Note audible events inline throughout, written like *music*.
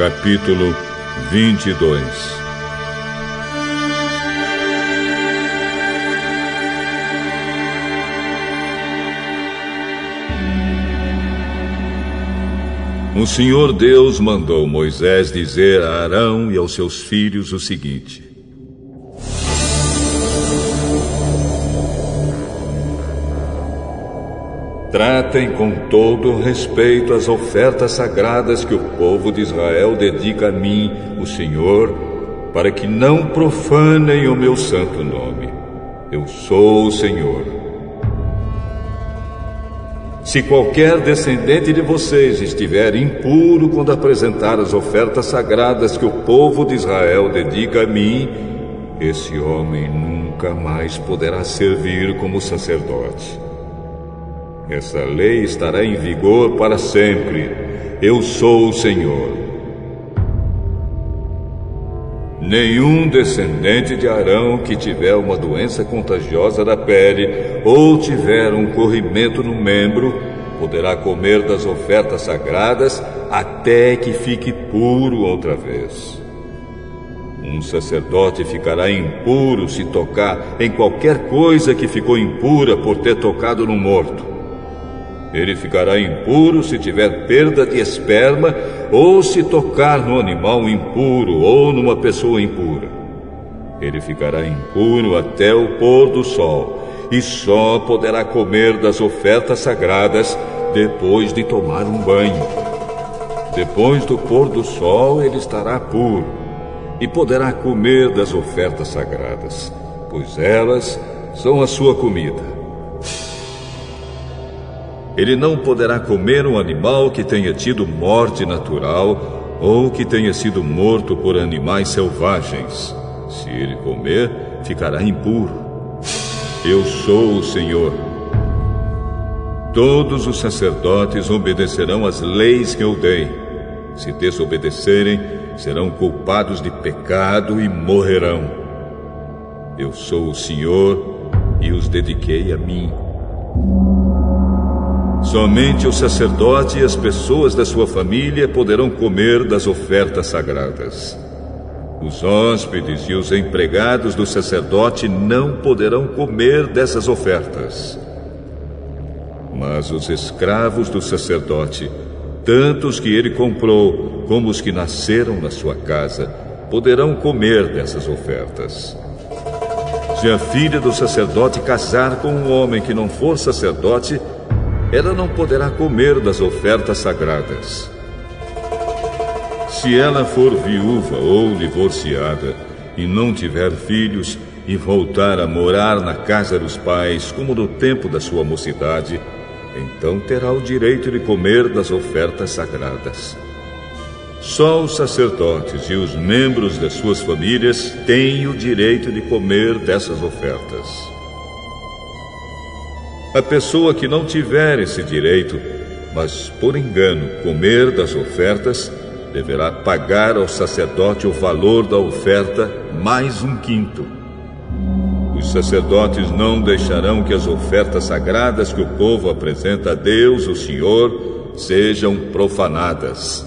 Capítulo 22 O Senhor Deus mandou Moisés dizer a Arão e aos seus filhos o seguinte: Tratem com todo respeito as ofertas sagradas que o povo de Israel dedica a mim, o Senhor, para que não profanem o meu santo nome. Eu sou o Senhor. Se qualquer descendente de vocês estiver impuro quando apresentar as ofertas sagradas que o povo de Israel dedica a mim, esse homem nunca mais poderá servir como sacerdote. Essa lei estará em vigor para sempre. Eu sou o Senhor. Nenhum descendente de Arão que tiver uma doença contagiosa da pele ou tiver um corrimento no membro poderá comer das ofertas sagradas até que fique puro outra vez. Um sacerdote ficará impuro se tocar em qualquer coisa que ficou impura por ter tocado no morto. Ele ficará impuro se tiver perda de esperma ou se tocar no animal impuro ou numa pessoa impura. Ele ficará impuro até o pôr do sol e só poderá comer das ofertas sagradas depois de tomar um banho. Depois do pôr do sol, ele estará puro e poderá comer das ofertas sagradas, pois elas são a sua comida. Ele não poderá comer um animal que tenha tido morte natural ou que tenha sido morto por animais selvagens. Se ele comer, ficará impuro. Eu sou o Senhor. Todos os sacerdotes obedecerão às leis que eu dei. Se desobedecerem, serão culpados de pecado e morrerão. Eu sou o Senhor e os dediquei a mim. Somente o sacerdote e as pessoas da sua família poderão comer das ofertas sagradas. Os hóspedes e os empregados do sacerdote não poderão comer dessas ofertas. Mas os escravos do sacerdote, tanto os que ele comprou como os que nasceram na sua casa, poderão comer dessas ofertas. Se a filha do sacerdote casar com um homem que não for sacerdote, ela não poderá comer das ofertas sagradas. Se ela for viúva ou divorciada e não tiver filhos e voltar a morar na casa dos pais, como no tempo da sua mocidade, então terá o direito de comer das ofertas sagradas. Só os sacerdotes e os membros das suas famílias têm o direito de comer dessas ofertas. A pessoa que não tiver esse direito, mas por engano comer das ofertas, deverá pagar ao sacerdote o valor da oferta mais um quinto. Os sacerdotes não deixarão que as ofertas sagradas que o povo apresenta a Deus, o Senhor, sejam profanadas.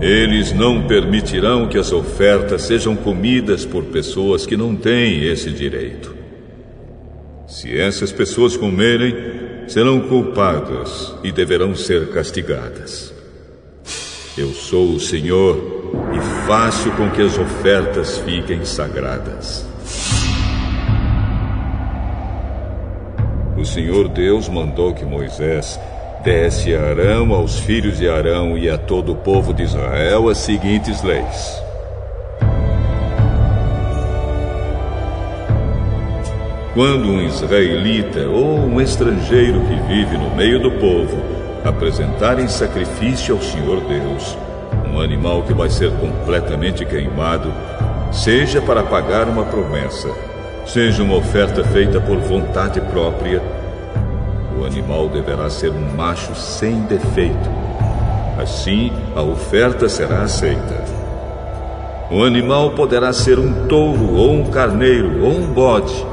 Eles não permitirão que as ofertas sejam comidas por pessoas que não têm esse direito. Se essas pessoas comerem, serão culpadas e deverão ser castigadas. Eu sou o Senhor e faço com que as ofertas fiquem sagradas. O Senhor Deus mandou que Moisés desse a Arão, aos filhos de Arão e a todo o povo de Israel as seguintes leis. Quando um israelita ou um estrangeiro que vive no meio do povo apresentarem sacrifício ao Senhor Deus, um animal que vai ser completamente queimado, seja para pagar uma promessa, seja uma oferta feita por vontade própria, o animal deverá ser um macho sem defeito. Assim, a oferta será aceita. O animal poderá ser um touro, ou um carneiro, ou um bode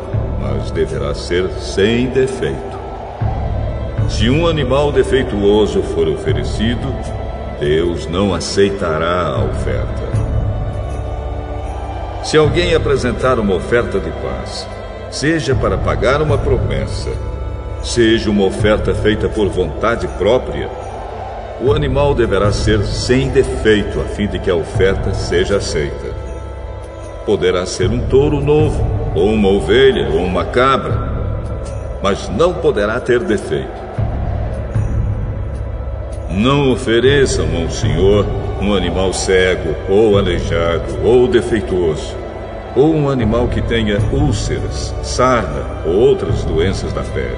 deverá ser sem defeito. Se um animal defeituoso for oferecido, Deus não aceitará a oferta. Se alguém apresentar uma oferta de paz, seja para pagar uma promessa, seja uma oferta feita por vontade própria, o animal deverá ser sem defeito, a fim de que a oferta seja aceita. Poderá ser um touro novo, ou uma ovelha, ou uma cabra, mas não poderá ter defeito. Não ofereçam ao Senhor um animal cego, ou aleijado, ou defeituoso, ou um animal que tenha úlceras, sarna ou outras doenças da pele.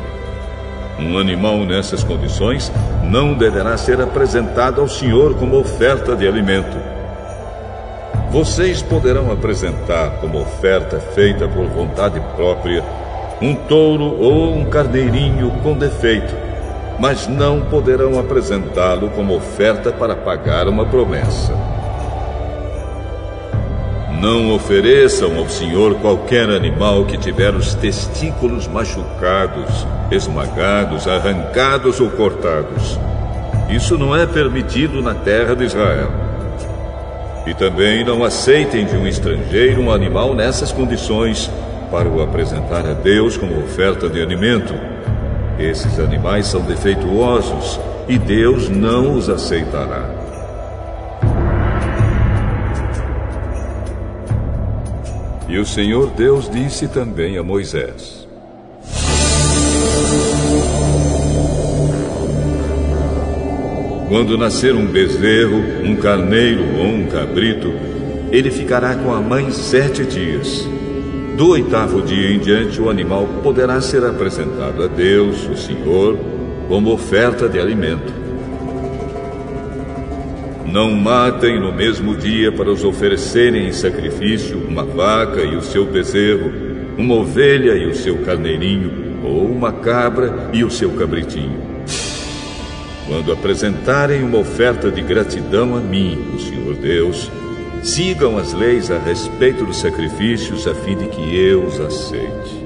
Um animal nessas condições não deverá ser apresentado ao Senhor como oferta de alimento. Vocês poderão apresentar como oferta feita por vontade própria um touro ou um carneirinho com defeito, mas não poderão apresentá-lo como oferta para pagar uma promessa. Não ofereçam ao Senhor qualquer animal que tiver os testículos machucados, esmagados, arrancados ou cortados. Isso não é permitido na terra de Israel. E também não aceitem de um estrangeiro um animal nessas condições para o apresentar a Deus como oferta de alimento. Esses animais são defeituosos e Deus não os aceitará. E o Senhor Deus disse também a Moisés: Quando nascer um bezerro, um carneiro ou um cabrito, ele ficará com a mãe sete dias. Do oitavo dia em diante, o animal poderá ser apresentado a Deus, o Senhor, como oferta de alimento. Não matem no mesmo dia para os oferecerem em sacrifício uma vaca e o seu bezerro, uma ovelha e o seu carneirinho, ou uma cabra e o seu cabritinho. Quando apresentarem uma oferta de gratidão a mim, o Senhor Deus, sigam as leis a respeito dos sacrifícios a fim de que eu os aceite.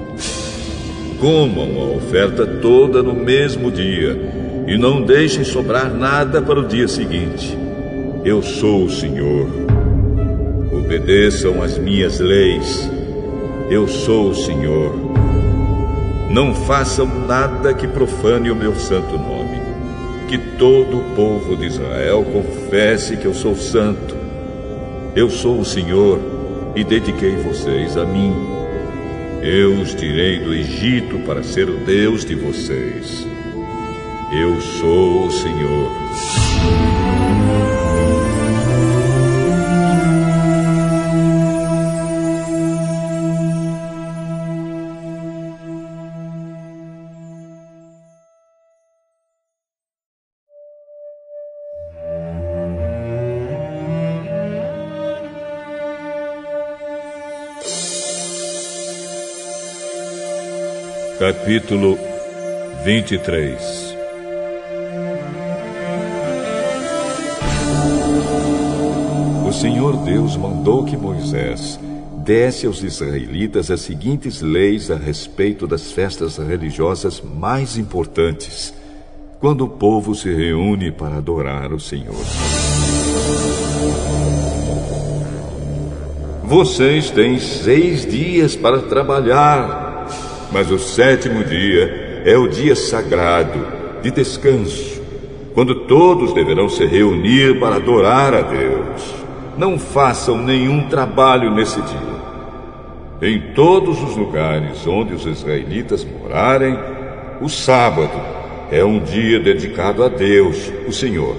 Comam a oferta toda no mesmo dia e não deixem sobrar nada para o dia seguinte eu sou o Senhor. Obedeçam as minhas leis. Eu sou o Senhor. Não façam nada que profane o meu santo nome. Que todo o povo de Israel confesse que eu sou santo. Eu sou o Senhor e dediquei vocês a mim. Eu os tirei do Egito para ser o Deus de vocês. Eu sou o Senhor. Capítulo 23 O Senhor Deus mandou que Moisés desse aos israelitas as seguintes leis a respeito das festas religiosas mais importantes, quando o povo se reúne para adorar o Senhor. Vocês têm seis dias para trabalhar mas o sétimo dia é o dia sagrado de descanso, quando todos deverão se reunir para adorar a Deus. Não façam nenhum trabalho nesse dia. Em todos os lugares onde os israelitas morarem, o sábado é um dia dedicado a Deus, o Senhor.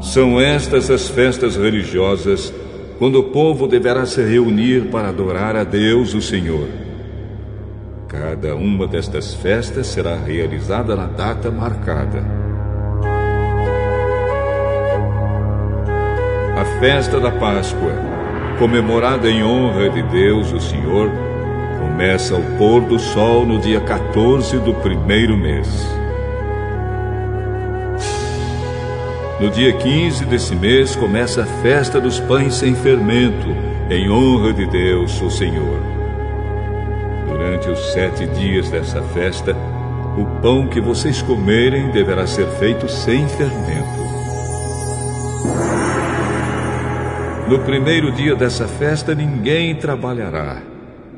São estas as festas religiosas quando o povo deverá se reunir para adorar a Deus, o Senhor. Cada uma destas festas será realizada na data marcada. A festa da Páscoa, comemorada em honra de Deus, o Senhor, começa ao pôr do sol no dia 14 do primeiro mês. No dia 15 desse mês começa a festa dos pães sem fermento, em honra de Deus, o Senhor. Durante os sete dias dessa festa, o pão que vocês comerem deverá ser feito sem fermento. No primeiro dia dessa festa, ninguém trabalhará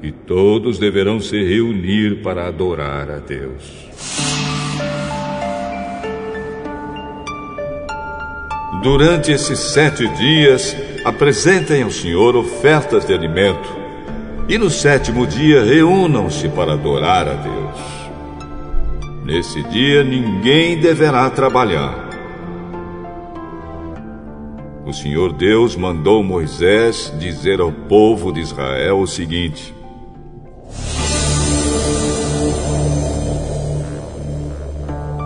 e todos deverão se reunir para adorar a Deus. Durante esses sete dias, apresentem ao Senhor ofertas de alimento. E no sétimo dia, reúnam-se para adorar a Deus. Nesse dia, ninguém deverá trabalhar. O Senhor Deus mandou Moisés dizer ao povo de Israel o seguinte: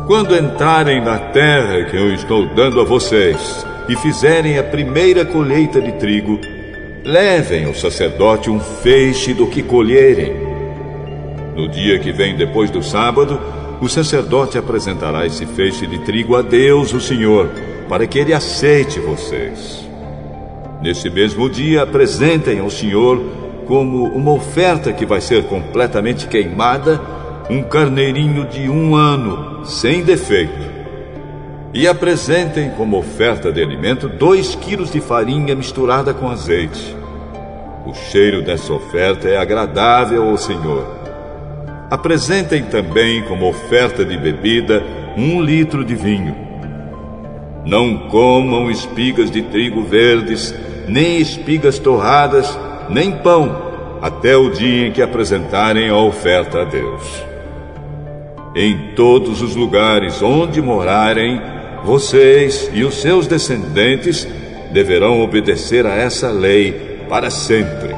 Quando entrarem na terra que eu estou dando a vocês e fizerem a primeira colheita de trigo, levem ao sacerdote um feixe do que colherem. No dia que vem depois do sábado, o sacerdote apresentará esse feixe de trigo a Deus, o Senhor, para que ele aceite vocês. Nesse mesmo dia, apresentem ao Senhor, como uma oferta que vai ser completamente queimada, um carneirinho de um ano, sem defeito. E apresentem como oferta de alimento dois quilos de farinha misturada com azeite. O cheiro dessa oferta é agradável ao Senhor. Apresentem também como oferta de bebida um litro de vinho. Não comam espigas de trigo verdes, nem espigas torradas, nem pão, até o dia em que apresentarem a oferta a Deus. Em todos os lugares onde morarem, vocês e os seus descendentes deverão obedecer a essa lei para sempre.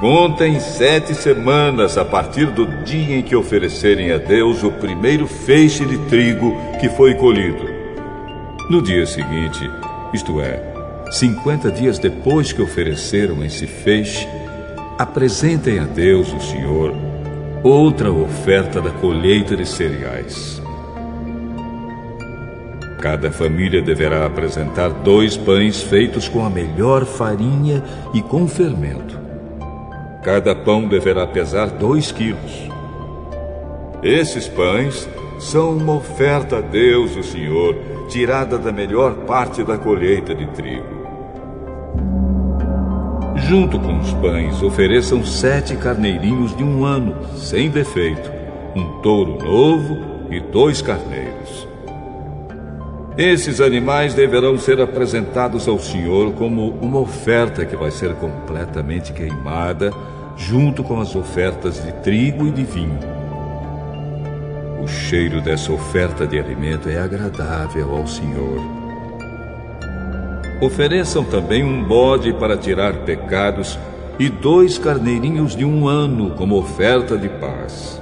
Contem sete semanas a partir do dia em que oferecerem a Deus o primeiro feixe de trigo que foi colhido. No dia seguinte, isto é, cinquenta dias depois que ofereceram esse feixe, apresentem a Deus, o Senhor, outra oferta da colheita de cereais. Cada família deverá apresentar dois pães feitos com a melhor farinha e com fermento. Cada pão deverá pesar dois quilos. Esses pães são uma oferta a Deus, o Senhor, tirada da melhor parte da colheita de trigo. Junto com os pães, ofereçam sete carneirinhos de um ano, sem defeito, um touro novo e dois carneiros. Esses animais deverão ser apresentados ao Senhor como uma oferta que vai ser completamente queimada, junto com as ofertas de trigo e de vinho. O cheiro dessa oferta de alimento é agradável ao Senhor. Ofereçam também um bode para tirar pecados e dois carneirinhos de um ano como oferta de paz.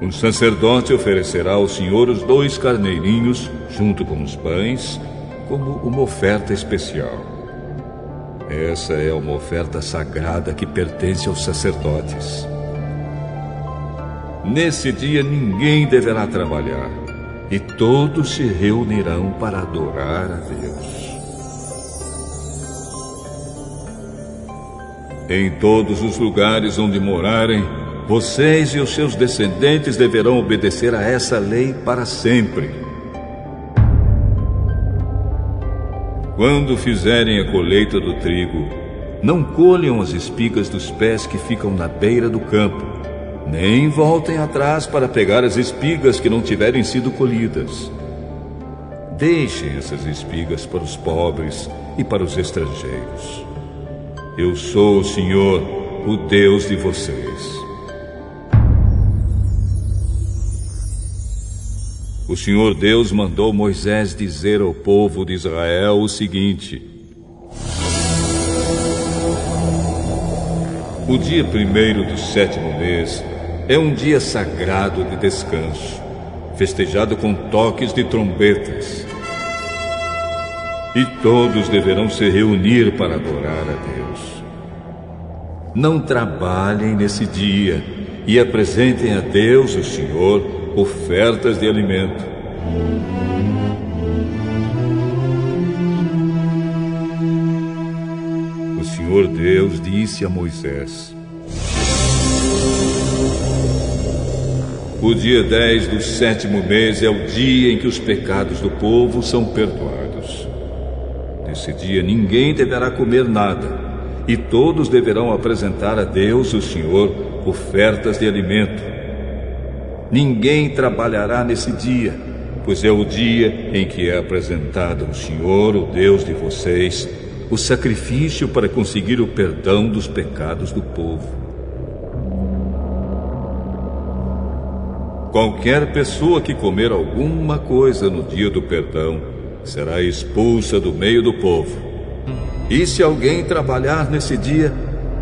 Um sacerdote oferecerá ao Senhor os dois carneirinhos, junto com os pães, como uma oferta especial. Essa é uma oferta sagrada que pertence aos sacerdotes. Nesse dia ninguém deverá trabalhar, e todos se reunirão para adorar a Deus. Em todos os lugares onde morarem, vocês e os seus descendentes deverão obedecer a essa lei para sempre. Quando fizerem a colheita do trigo, não colham as espigas dos pés que ficam na beira do campo, nem voltem atrás para pegar as espigas que não tiverem sido colhidas. Deixem essas espigas para os pobres e para os estrangeiros. Eu sou o Senhor, o Deus de vocês. O Senhor Deus mandou Moisés dizer ao povo de Israel o seguinte: O dia primeiro do sétimo mês é um dia sagrado de descanso, festejado com toques de trombetas. E todos deverão se reunir para adorar a Deus. Não trabalhem nesse dia e apresentem a Deus, o Senhor, ofertas de alimento. O Senhor Deus disse a Moisés. O dia 10 do sétimo mês é o dia em que os pecados do povo são perdoados. Nesse dia ninguém deverá comer nada, e todos deverão apresentar a Deus, o Senhor, ofertas de alimento. Ninguém trabalhará nesse dia, pois é o dia em que é apresentado ao Senhor, o Deus de vocês, o sacrifício para conseguir o perdão dos pecados do povo. Qualquer pessoa que comer alguma coisa no dia do perdão será expulsa do meio do povo. E se alguém trabalhar nesse dia,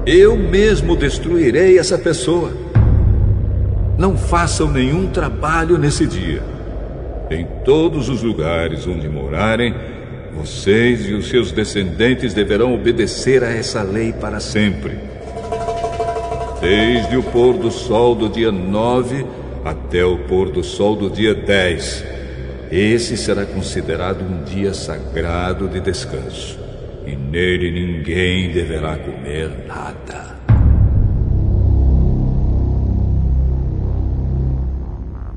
eu mesmo destruirei essa pessoa. Não façam nenhum trabalho nesse dia. Em todos os lugares onde morarem, vocês e os seus descendentes deverão obedecer a essa lei para sempre. Desde o pôr do sol do dia 9 até o pôr do sol do dia 10. Esse será considerado um dia sagrado de descanso, e nele ninguém deverá comer nada.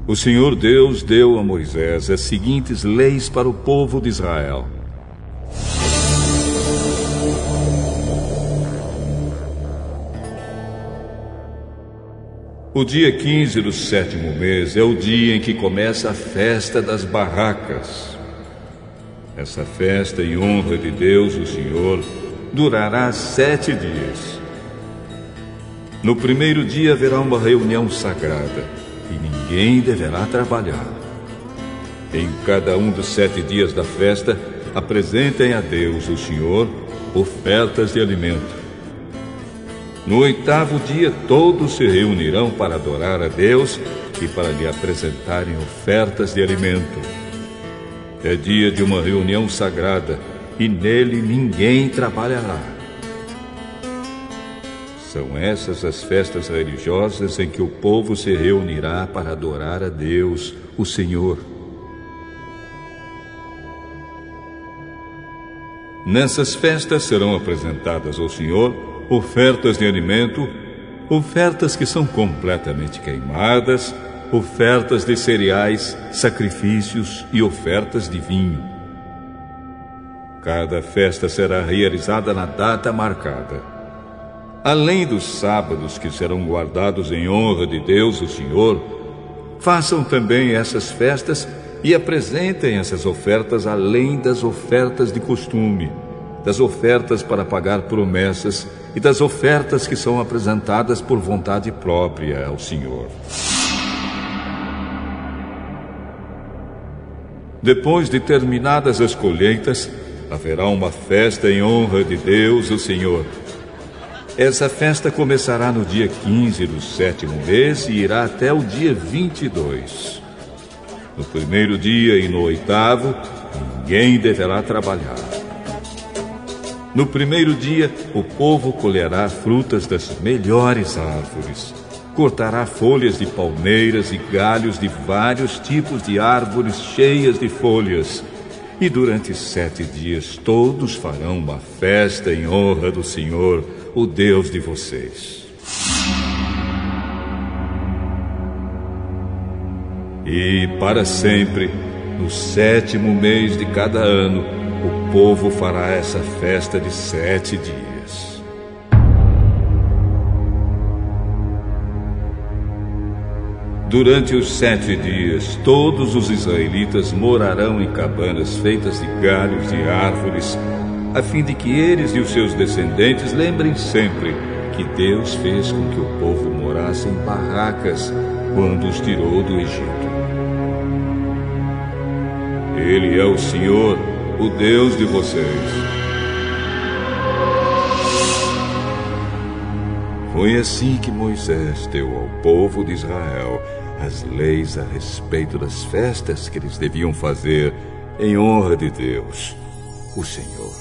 O Senhor Deus deu a Moisés as seguintes leis para o povo de Israel. O dia 15 do sétimo mês é o dia em que começa a festa das barracas. Essa festa em honra de Deus, o Senhor, durará sete dias. No primeiro dia haverá uma reunião sagrada e ninguém deverá trabalhar. Em cada um dos sete dias da festa, apresentem a Deus, o Senhor, ofertas de alimento. No oitavo dia, todos se reunirão para adorar a Deus e para lhe apresentarem ofertas de alimento. É dia de uma reunião sagrada e nele ninguém trabalhará. São essas as festas religiosas em que o povo se reunirá para adorar a Deus, o Senhor. Nessas festas serão apresentadas ao Senhor ofertas de alimento, ofertas que são completamente queimadas, ofertas de cereais, sacrifícios e ofertas de vinho. Cada festa será realizada na data marcada. Além dos sábados que serão guardados em honra de Deus, o Senhor, façam também essas festas e apresentem essas ofertas além das ofertas de costume das ofertas para pagar promessas e das ofertas que são apresentadas por vontade própria ao Senhor. Depois de terminadas as colheitas, haverá uma festa em honra de Deus, o Senhor. Essa festa começará no dia 15 do sétimo mês e irá até o dia 22. No primeiro dia e no oitavo, ninguém deverá trabalhar. No primeiro dia, o povo colherá frutas das melhores árvores. Cortará folhas de palmeiras e galhos de vários tipos de árvores cheias de folhas. E durante sete dias todos farão uma festa em honra do Senhor, o Deus de vocês. E para sempre, no sétimo mês de cada ano, o povo fará essa festa de sete dias. Durante os sete dias, todos os israelitas morarão em cabanas feitas de galhos de árvores, a fim de que eles e os seus descendentes lembrem sempre que Deus fez com que o povo morasse em barracas quando os tirou do Egito. Ele é o Senhor o Deus de vocês. Foi assim que Moisés deu ao povo de Israel as leis a respeito das festas que eles deviam fazer em honra de Deus, o Senhor.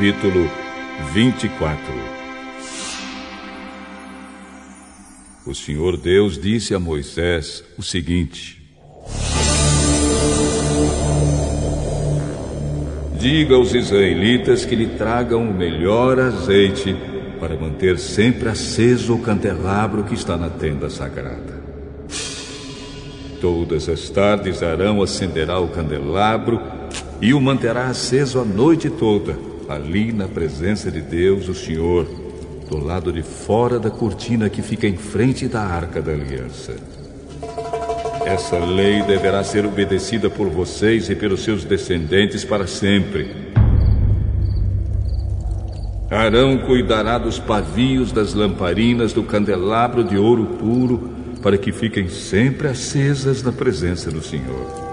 Capítulo 24 O Senhor Deus disse a Moisés o seguinte: Diga aos israelitas que lhe tragam o melhor azeite para manter sempre aceso o candelabro que está na tenda sagrada. Todas as tardes Arão acenderá o candelabro e o manterá aceso a noite toda ali na presença de Deus, o Senhor, do lado de fora da cortina que fica em frente da arca da aliança. Essa lei deverá ser obedecida por vocês e pelos seus descendentes para sempre. Arão cuidará dos pavios das lamparinas do candelabro de ouro puro, para que fiquem sempre acesas na presença do Senhor.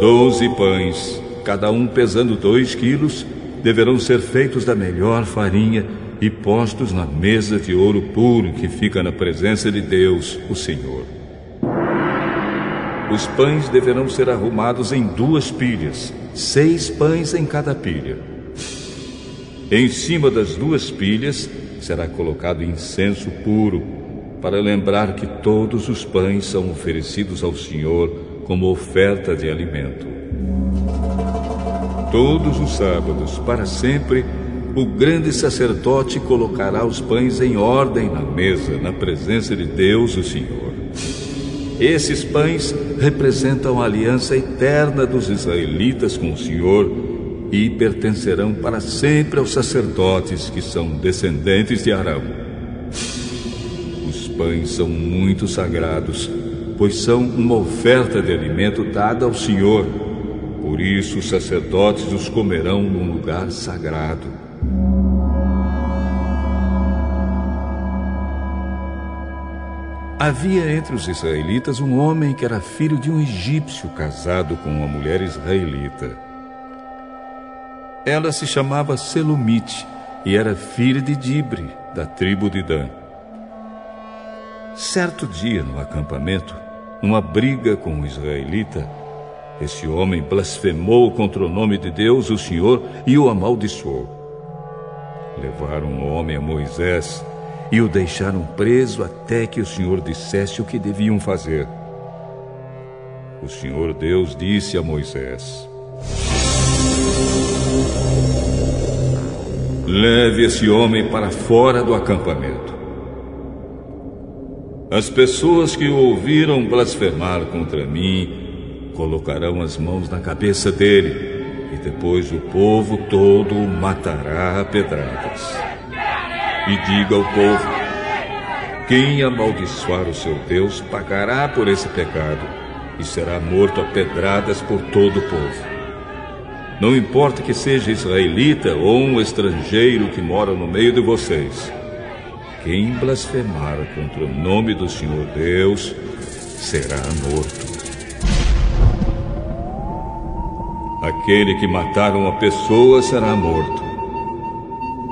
Doze pães, cada um pesando dois quilos, deverão ser feitos da melhor farinha e postos na mesa de ouro puro que fica na presença de Deus, o Senhor. Os pães deverão ser arrumados em duas pilhas, seis pães em cada pilha. Em cima das duas pilhas será colocado incenso puro, para lembrar que todos os pães são oferecidos ao Senhor como oferta de alimento. Todos os sábados, para sempre, o grande sacerdote colocará os pães em ordem na mesa, na presença de Deus, o Senhor. Esses pães representam a aliança eterna dos israelitas com o Senhor e pertencerão para sempre aos sacerdotes que são descendentes de Arão. Os pães são muito sagrados pois são uma oferta de alimento dada ao Senhor. Por isso os sacerdotes os comerão num lugar sagrado. Havia entre os israelitas um homem que era filho de um egípcio casado com uma mulher israelita. Ela se chamava Selumite e era filha de Dibre, da tribo de Dan. Certo dia, no acampamento, numa briga com o israelita, esse homem blasfemou contra o nome de Deus, o Senhor, e o amaldiçoou. Levaram o homem a Moisés e o deixaram preso até que o Senhor dissesse o que deviam fazer. O Senhor Deus disse a Moisés: Leve esse homem para fora do acampamento. As pessoas que o ouviram blasfemar contra mim colocarão as mãos na cabeça dele, e depois o povo todo o matará a pedradas. E diga ao povo: quem amaldiçoar o seu Deus pagará por esse pecado e será morto a pedradas por todo o povo. Não importa que seja israelita ou um estrangeiro que mora no meio de vocês quem blasfemar contra o nome do Senhor Deus será morto. Aquele que matar uma pessoa será morto.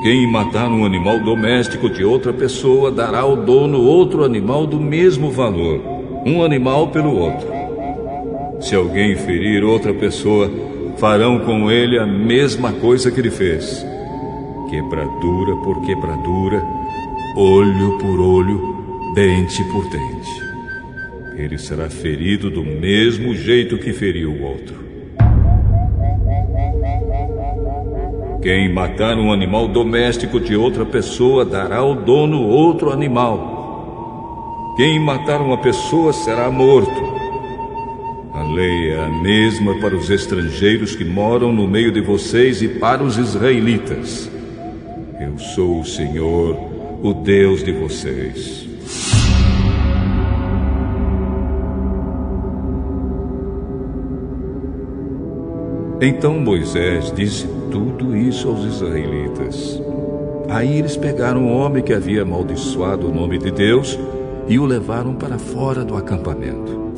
Quem matar um animal doméstico de outra pessoa dará ao dono outro animal do mesmo valor, um animal pelo outro. Se alguém ferir outra pessoa, farão com ele a mesma coisa que ele fez. Quebradura por quebradura, olho por olho, dente por dente. Ele será ferido do mesmo jeito que feriu o outro. Quem matar um animal doméstico de outra pessoa dará ao dono outro animal. Quem matar uma pessoa será morto. A lei é a mesma para os estrangeiros que moram no meio de vocês e para os israelitas. Eu sou o Senhor o Deus de vocês. Então Moisés disse tudo isso aos israelitas. Aí eles pegaram o homem que havia amaldiçoado o nome de Deus e o levaram para fora do acampamento.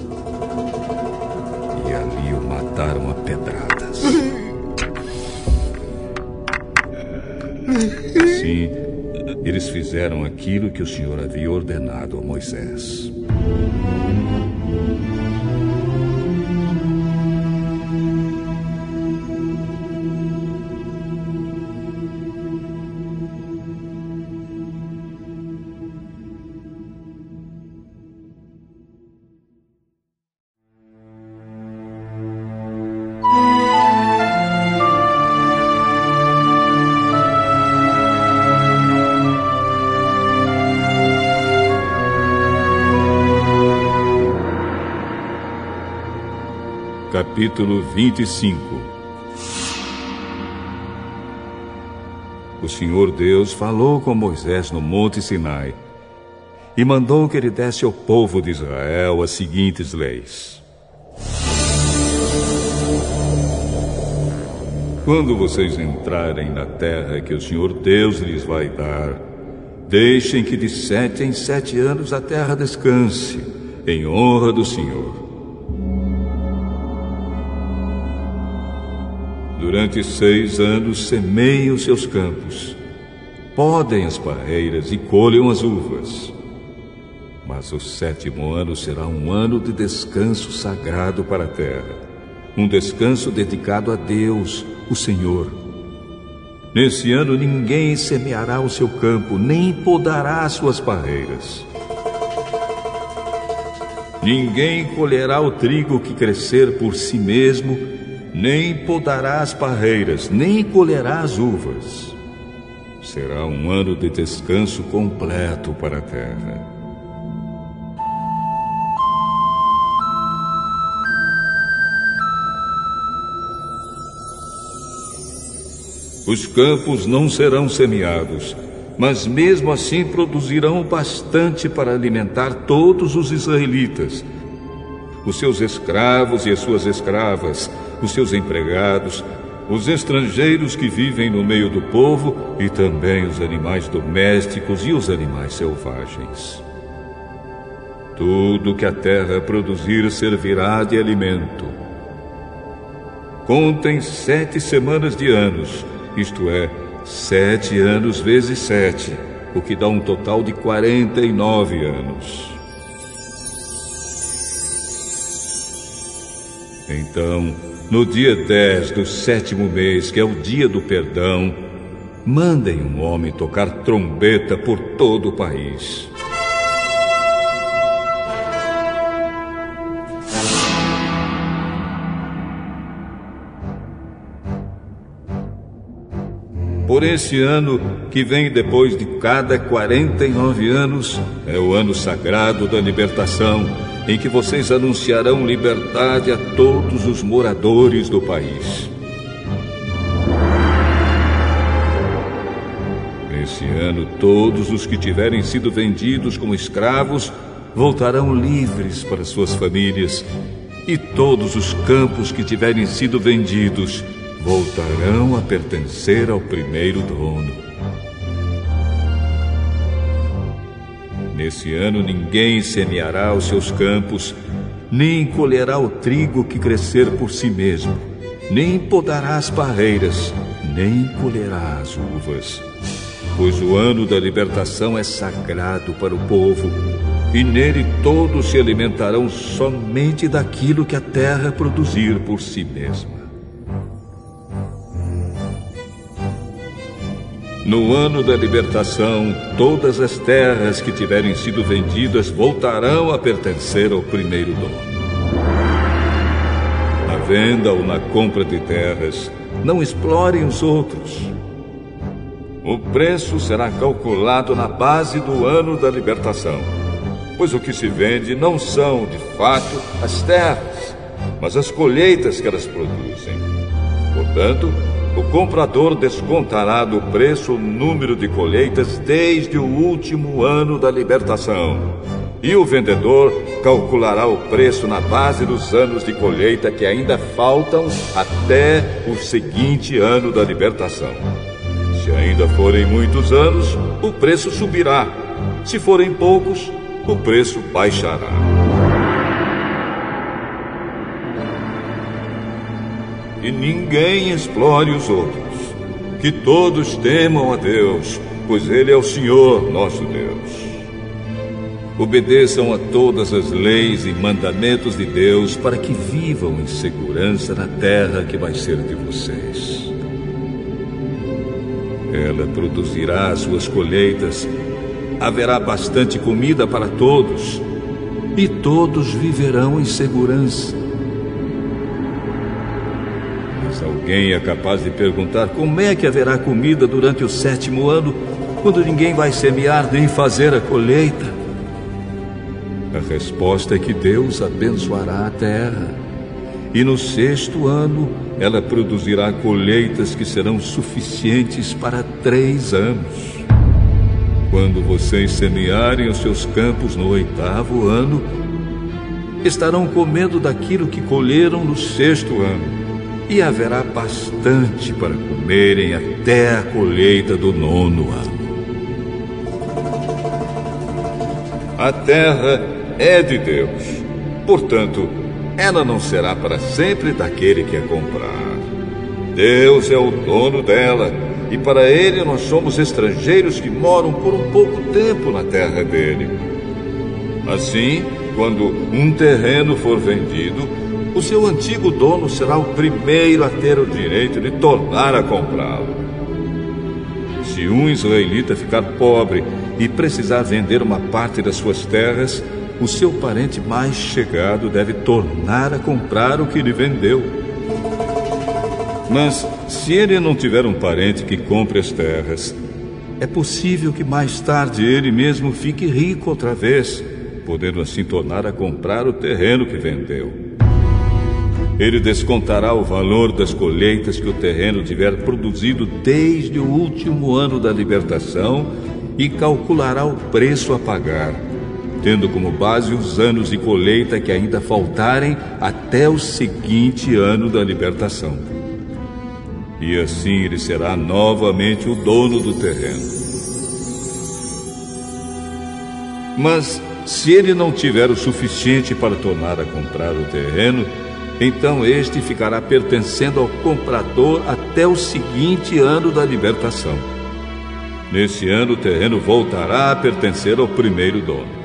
E ali o mataram a pedradas. *laughs* Sim, eles fizeram aquilo que o Senhor havia ordenado a Moisés. Capítulo 25 O Senhor Deus falou com Moisés no Monte Sinai e mandou que ele desse ao povo de Israel as seguintes leis. Quando vocês entrarem na terra que o Senhor Deus lhes vai dar, deixem que de sete em sete anos a terra descanse, em honra do Senhor. Durante seis anos semeiem os seus campos, podem as parreiras e colham as uvas. Mas o sétimo ano será um ano de descanso sagrado para a terra, um descanso dedicado a Deus, o Senhor. Nesse ano ninguém semeará o seu campo, nem podará as suas parreiras. Ninguém colherá o trigo que crescer por si mesmo nem podará as parreiras, nem colherá as uvas. Será um ano de descanso completo para a terra. Os campos não serão semeados, mas mesmo assim produzirão bastante para alimentar todos os israelitas, os seus escravos e as suas escravas, os seus empregados, os estrangeiros que vivem no meio do povo e também os animais domésticos e os animais selvagens. Tudo que a terra produzir servirá de alimento. Contem sete semanas de anos, isto é, sete anos vezes sete, o que dá um total de quarenta e nove anos. Então, no dia 10 do sétimo mês, que é o dia do perdão, mandem um homem tocar trombeta por todo o país. Por esse ano que vem depois de cada 49 anos, é o ano sagrado da libertação em que vocês anunciarão liberdade a todos os moradores do país. Nesse ano, todos os que tiverem sido vendidos como escravos voltarão livres para suas famílias, e todos os campos que tiverem sido vendidos voltarão a pertencer ao primeiro dono. Nesse ano ninguém semeará os seus campos, nem colherá o trigo que crescer por si mesmo, nem podará as parreiras, nem colherá as uvas. Pois o ano da libertação é sagrado para o povo, e nele todos se alimentarão somente daquilo que a terra produzir por si mesma. No ano da libertação, todas as terras que tiverem sido vendidas voltarão a pertencer ao primeiro dono. Na venda ou na compra de terras, não explorem os outros. O preço será calculado na base do ano da libertação, pois o que se vende não são, de fato, as terras, mas as colheitas que elas produzem. Portanto, o comprador descontará do preço o número de colheitas desde o último ano da libertação. E o vendedor calculará o preço na base dos anos de colheita que ainda faltam até o seguinte ano da libertação. Se ainda forem muitos anos, o preço subirá. Se forem poucos, o preço baixará. E ninguém explore os outros. Que todos temam a Deus, pois Ele é o Senhor nosso Deus. Obedeçam a todas as leis e mandamentos de Deus para que vivam em segurança na terra que vai ser de vocês. Ela produzirá as suas colheitas, haverá bastante comida para todos, e todos viverão em segurança. Alguém é capaz de perguntar como é que haverá comida durante o sétimo ano, quando ninguém vai semear nem fazer a colheita? A resposta é que Deus abençoará a terra e no sexto ano ela produzirá colheitas que serão suficientes para três anos. Quando vocês semearem os seus campos no oitavo ano, estarão comendo daquilo que colheram no sexto ano, e haverá bastante para comerem até a colheita do nono ano. A terra é de Deus, portanto, ela não será para sempre daquele que a comprar. Deus é o dono dela, e para ele nós somos estrangeiros que moram por um pouco tempo na terra dele. Assim, quando um terreno for vendido, o seu antigo dono será o primeiro a ter o direito de tornar a comprá-lo. Se um israelita ficar pobre e precisar vender uma parte das suas terras, o seu parente mais chegado deve tornar a comprar o que lhe vendeu. Mas se ele não tiver um parente que compre as terras, é possível que mais tarde ele mesmo fique rico outra vez, podendo assim tornar a comprar o terreno que vendeu. Ele descontará o valor das colheitas que o terreno tiver produzido desde o último ano da libertação e calculará o preço a pagar tendo como base os anos de colheita que ainda faltarem até o seguinte ano da libertação. E assim ele será novamente o dono do terreno. Mas se ele não tiver o suficiente para tornar a comprar o terreno, então este ficará pertencendo ao comprador até o seguinte ano da libertação. Nesse ano, o terreno voltará a pertencer ao primeiro dono.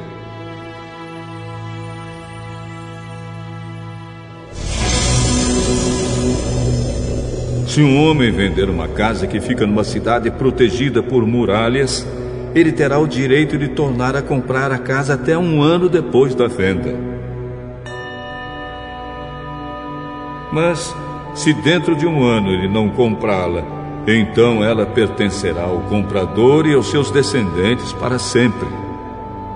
Se um homem vender uma casa que fica numa cidade protegida por muralhas, ele terá o direito de tornar a comprar a casa até um ano depois da venda. Mas, se dentro de um ano ele não comprá-la, então ela pertencerá ao comprador e aos seus descendentes para sempre.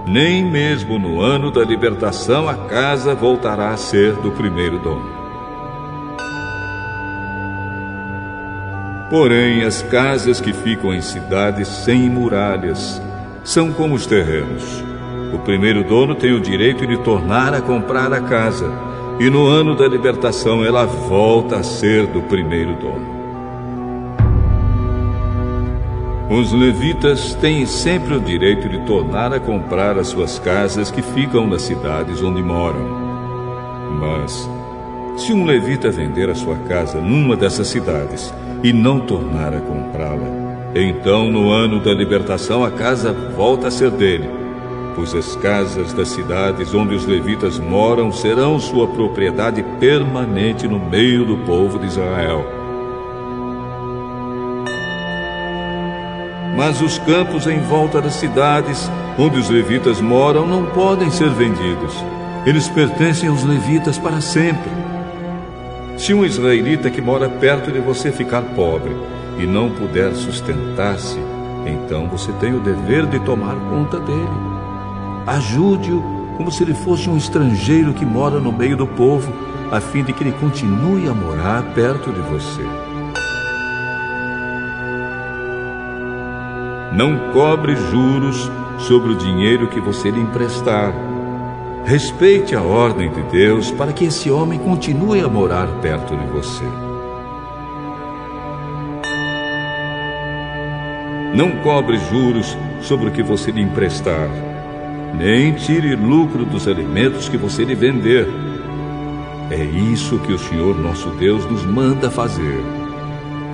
Nem mesmo no ano da libertação a casa voltará a ser do primeiro dono. Porém, as casas que ficam em cidades sem muralhas são como os terrenos. O primeiro dono tem o direito de tornar a comprar a casa, e no ano da libertação ela volta a ser do primeiro dono. Os levitas têm sempre o direito de tornar a comprar as suas casas que ficam nas cidades onde moram. Mas, se um levita vender a sua casa numa dessas cidades e não tornar a comprá-la, então no ano da libertação a casa volta a ser dele, pois as casas das cidades onde os levitas moram serão sua propriedade permanente no meio do povo de Israel. Mas os campos em volta das cidades onde os levitas moram não podem ser vendidos. Eles pertencem aos levitas para sempre. Se um israelita que mora perto de você ficar pobre e não puder sustentar-se, então você tem o dever de tomar conta dele. Ajude-o como se ele fosse um estrangeiro que mora no meio do povo, a fim de que ele continue a morar perto de você. Não cobre juros sobre o dinheiro que você lhe emprestar Respeite a ordem de Deus para que esse homem continue a morar perto de você. Não cobre juros sobre o que você lhe emprestar, nem tire lucro dos alimentos que você lhe vender. É isso que o Senhor nosso Deus nos manda fazer.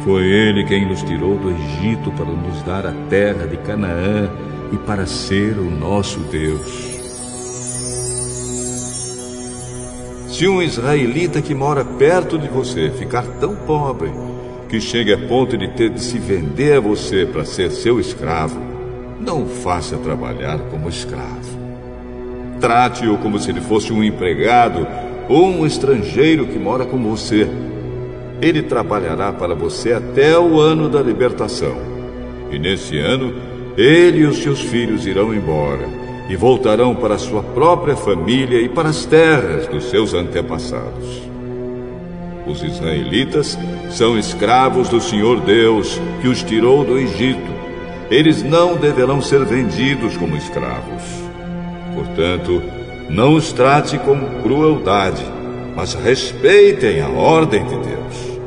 Foi Ele quem nos tirou do Egito para nos dar a terra de Canaã e para ser o nosso Deus. Se um israelita que mora perto de você ficar tão pobre que chegue a ponto de ter de se vender a você para ser seu escravo, não faça trabalhar como escravo. Trate-o como se ele fosse um empregado ou um estrangeiro que mora com você. Ele trabalhará para você até o ano da libertação. E nesse ano, ele e os seus filhos irão embora e voltarão para sua própria família e para as terras dos seus antepassados. Os israelitas são escravos do Senhor Deus, que os tirou do Egito. Eles não deverão ser vendidos como escravos. Portanto, não os trate com crueldade, mas respeitem a ordem de Deus.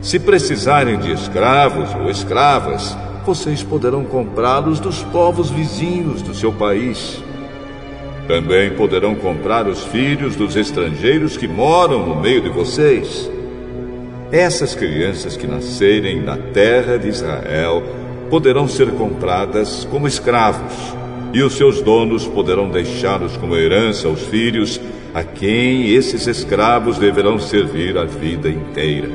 Se precisarem de escravos ou escravas, vocês poderão comprá-los dos povos vizinhos do seu país. Também poderão comprar os filhos dos estrangeiros que moram no meio de vocês. Essas crianças que nascerem na terra de Israel poderão ser compradas como escravos, e os seus donos poderão deixá-los como herança aos filhos, a quem esses escravos deverão servir a vida inteira.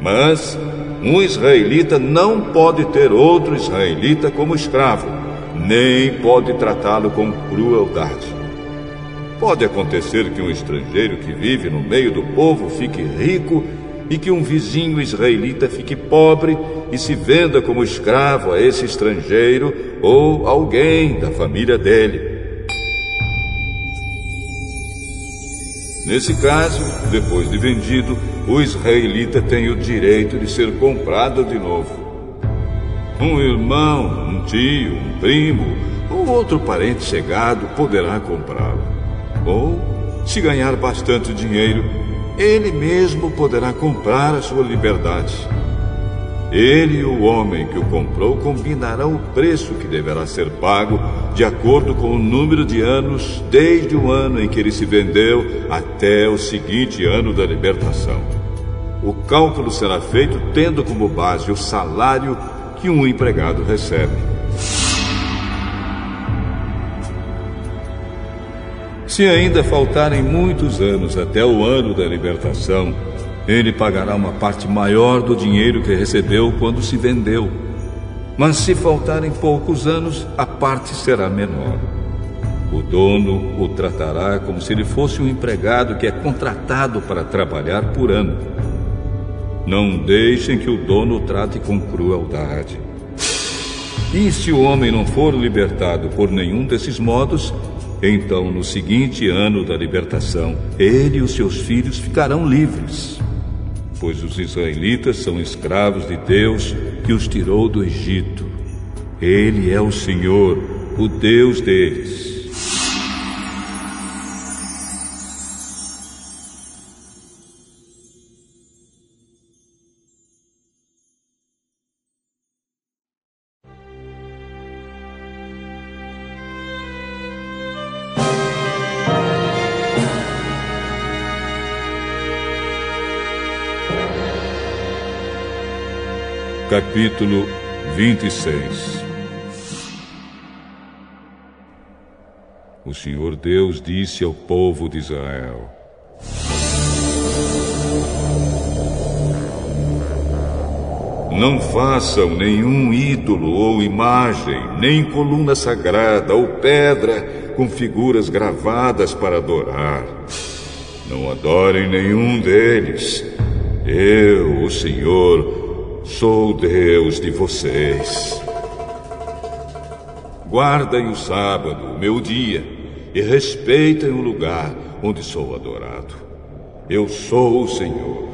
Mas um israelita não pode ter outro israelita como escravo nem pode tratá-lo com crueldade. Pode acontecer que um estrangeiro que vive no meio do povo fique rico e que um vizinho israelita fique pobre e se venda como escravo a esse estrangeiro ou alguém da família dele. Nesse caso, depois de vendido, o israelita tem o direito de ser comprado de novo. Um irmão, um tio, um primo ou outro parente chegado poderá comprá-lo. Ou, se ganhar bastante dinheiro, ele mesmo poderá comprar a sua liberdade. Ele e o homem que o comprou combinarão o preço que deverá ser pago de acordo com o número de anos desde o ano em que ele se vendeu até o seguinte ano da libertação. O cálculo será feito tendo como base o salário que um empregado recebe. Se ainda faltarem muitos anos até o ano da libertação, ele pagará uma parte maior do dinheiro que recebeu quando se vendeu. Mas se faltarem poucos anos, a parte será menor. O dono o tratará como se ele fosse um empregado que é contratado para trabalhar por ano. Não deixem que o dono o trate com crueldade. E se o homem não for libertado por nenhum desses modos, então no seguinte ano da libertação, ele e os seus filhos ficarão livres. Pois os israelitas são escravos de Deus que os tirou do Egito. Ele é o Senhor, o Deus deles. Capítulo 26 O Senhor Deus disse ao povo de Israel: Não façam nenhum ídolo ou imagem, nem coluna sagrada ou pedra com figuras gravadas para adorar. Não adorem nenhum deles. Eu, o Senhor, Sou Deus de vocês. Guardem o sábado, meu dia, e respeitem o lugar onde sou adorado. Eu sou o Senhor.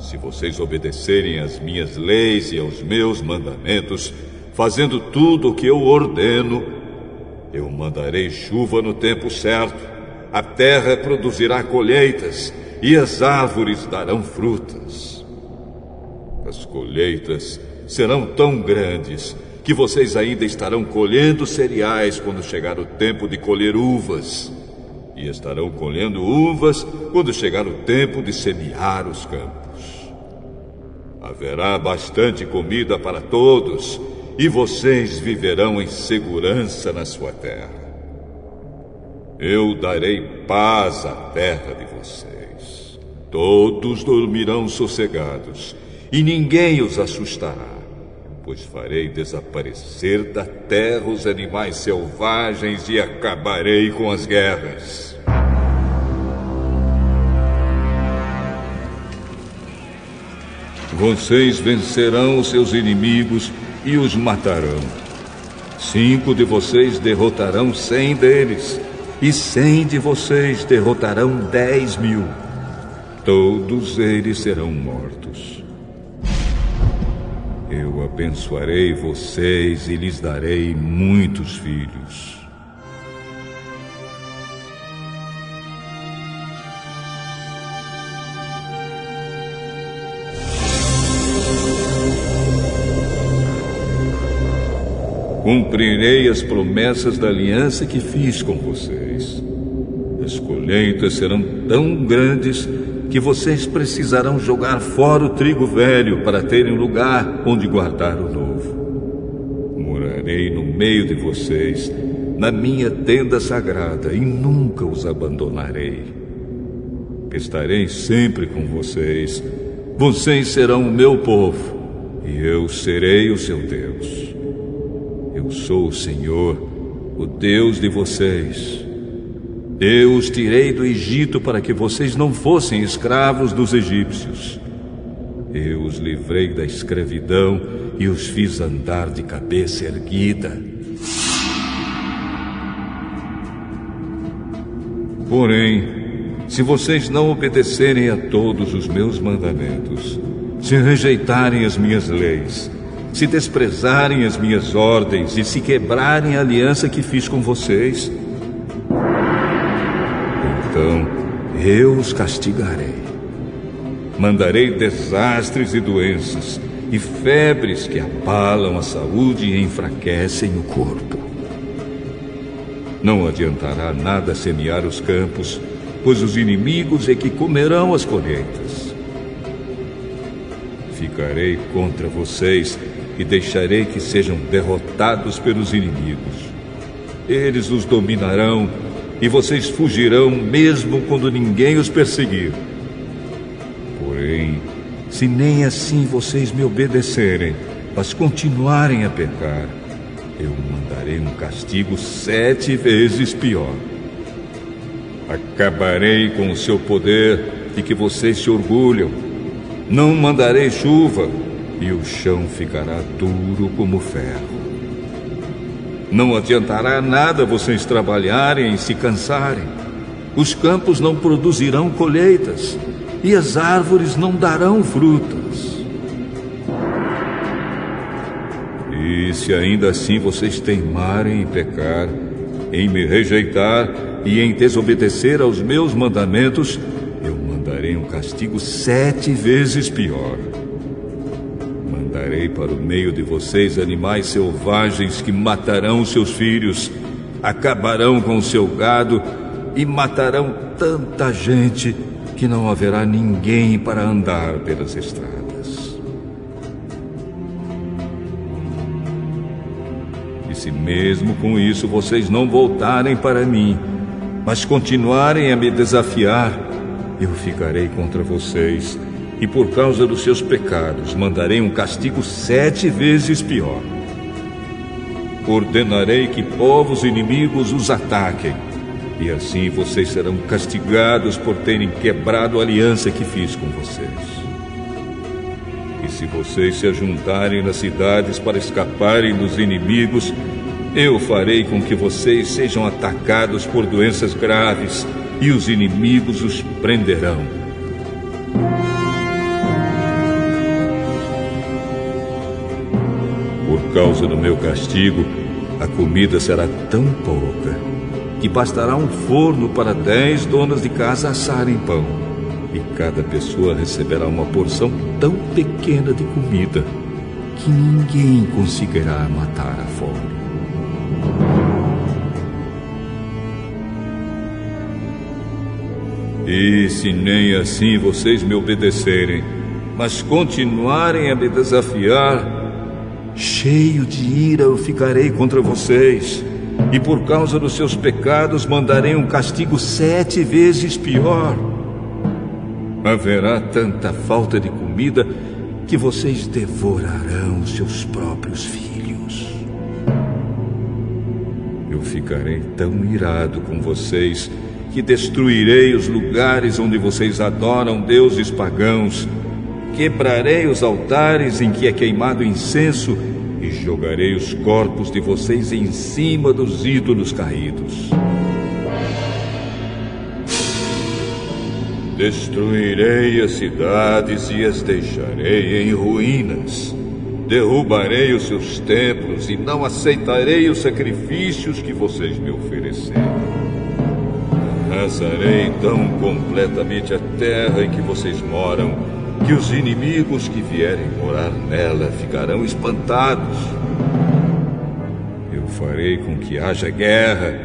Se vocês obedecerem às minhas leis e aos meus mandamentos, fazendo tudo o que eu ordeno, eu mandarei chuva no tempo certo a terra produzirá colheitas e as árvores darão frutas. As colheitas serão tão grandes que vocês ainda estarão colhendo cereais quando chegar o tempo de colher uvas. E estarão colhendo uvas quando chegar o tempo de semear os campos. Haverá bastante comida para todos e vocês viverão em segurança na sua terra. Eu darei paz à terra de vocês. Todos dormirão sossegados, e ninguém os assustará, pois farei desaparecer da terra os animais selvagens e acabarei com as guerras. Vocês vencerão os seus inimigos e os matarão. Cinco de vocês derrotarão cem deles, e cem de vocês derrotarão dez mil. Todos eles serão mortos. Eu abençoarei vocês e lhes darei muitos filhos. Cumprirei as promessas da aliança que fiz com vocês. As colheitas serão tão grandes que vocês precisarão jogar fora o trigo velho para terem lugar onde guardar o novo. Morarei no meio de vocês, na minha tenda sagrada, e nunca os abandonarei. Estarei sempre com vocês. Vocês serão o meu povo, e eu serei o seu Deus. Sou o Senhor, o Deus de vocês. Eu os tirei do Egito para que vocês não fossem escravos dos egípcios. Eu os livrei da escravidão e os fiz andar de cabeça erguida. Porém, se vocês não obedecerem a todos os meus mandamentos, se rejeitarem as minhas leis, se desprezarem as minhas ordens e se quebrarem a aliança que fiz com vocês, então eu os castigarei. Mandarei desastres e doenças, e febres que abalam a saúde e enfraquecem o corpo. Não adiantará nada semear os campos, pois os inimigos é que comerão as colheitas. Ficarei contra vocês e deixarei que sejam derrotados pelos inimigos. Eles os dominarão e vocês fugirão mesmo quando ninguém os perseguir. Porém, se nem assim vocês me obedecerem, mas continuarem a pecar, eu mandarei um castigo sete vezes pior. Acabarei com o seu poder de que vocês se orgulham. Não mandarei chuva e o chão ficará duro como ferro. Não adiantará nada vocês trabalharem e se cansarem. Os campos não produzirão colheitas e as árvores não darão frutas. E se ainda assim vocês teimarem em pecar, em me rejeitar e em desobedecer aos meus mandamentos, eu mandarei um castigo sete vezes pior. Mandarei para o meio de vocês animais selvagens que matarão seus filhos, acabarão com seu gado e matarão tanta gente que não haverá ninguém para andar pelas estradas. E se mesmo com isso vocês não voltarem para mim, mas continuarem a me desafiar, eu ficarei contra vocês e por causa dos seus pecados mandarei um castigo sete vezes pior. Ordenarei que povos inimigos os ataquem, e assim vocês serão castigados por terem quebrado a aliança que fiz com vocês. E se vocês se ajuntarem nas cidades para escaparem dos inimigos, eu farei com que vocês sejam atacados por doenças graves e os inimigos os prenderão. Causa do meu castigo, a comida será tão pouca que bastará um forno para dez donas de casa assarem pão. E cada pessoa receberá uma porção tão pequena de comida que ninguém conseguirá matar a fome. E se nem assim vocês me obedecerem, mas continuarem a me desafiar, Cheio de ira eu ficarei contra vocês, e por causa dos seus pecados mandarei um castigo sete vezes pior. Haverá tanta falta de comida que vocês devorarão seus próprios filhos. Eu ficarei tão irado com vocês que destruirei os lugares onde vocês adoram deuses pagãos Quebrarei os altares em que é queimado incenso e jogarei os corpos de vocês em cima dos ídolos caídos. Destruirei as cidades e as deixarei em ruínas. Derrubarei os seus templos e não aceitarei os sacrifícios que vocês me ofereceram. Arrasarei então completamente a terra em que vocês moram, que os inimigos que vierem morar nela ficarão espantados. Eu farei com que haja guerra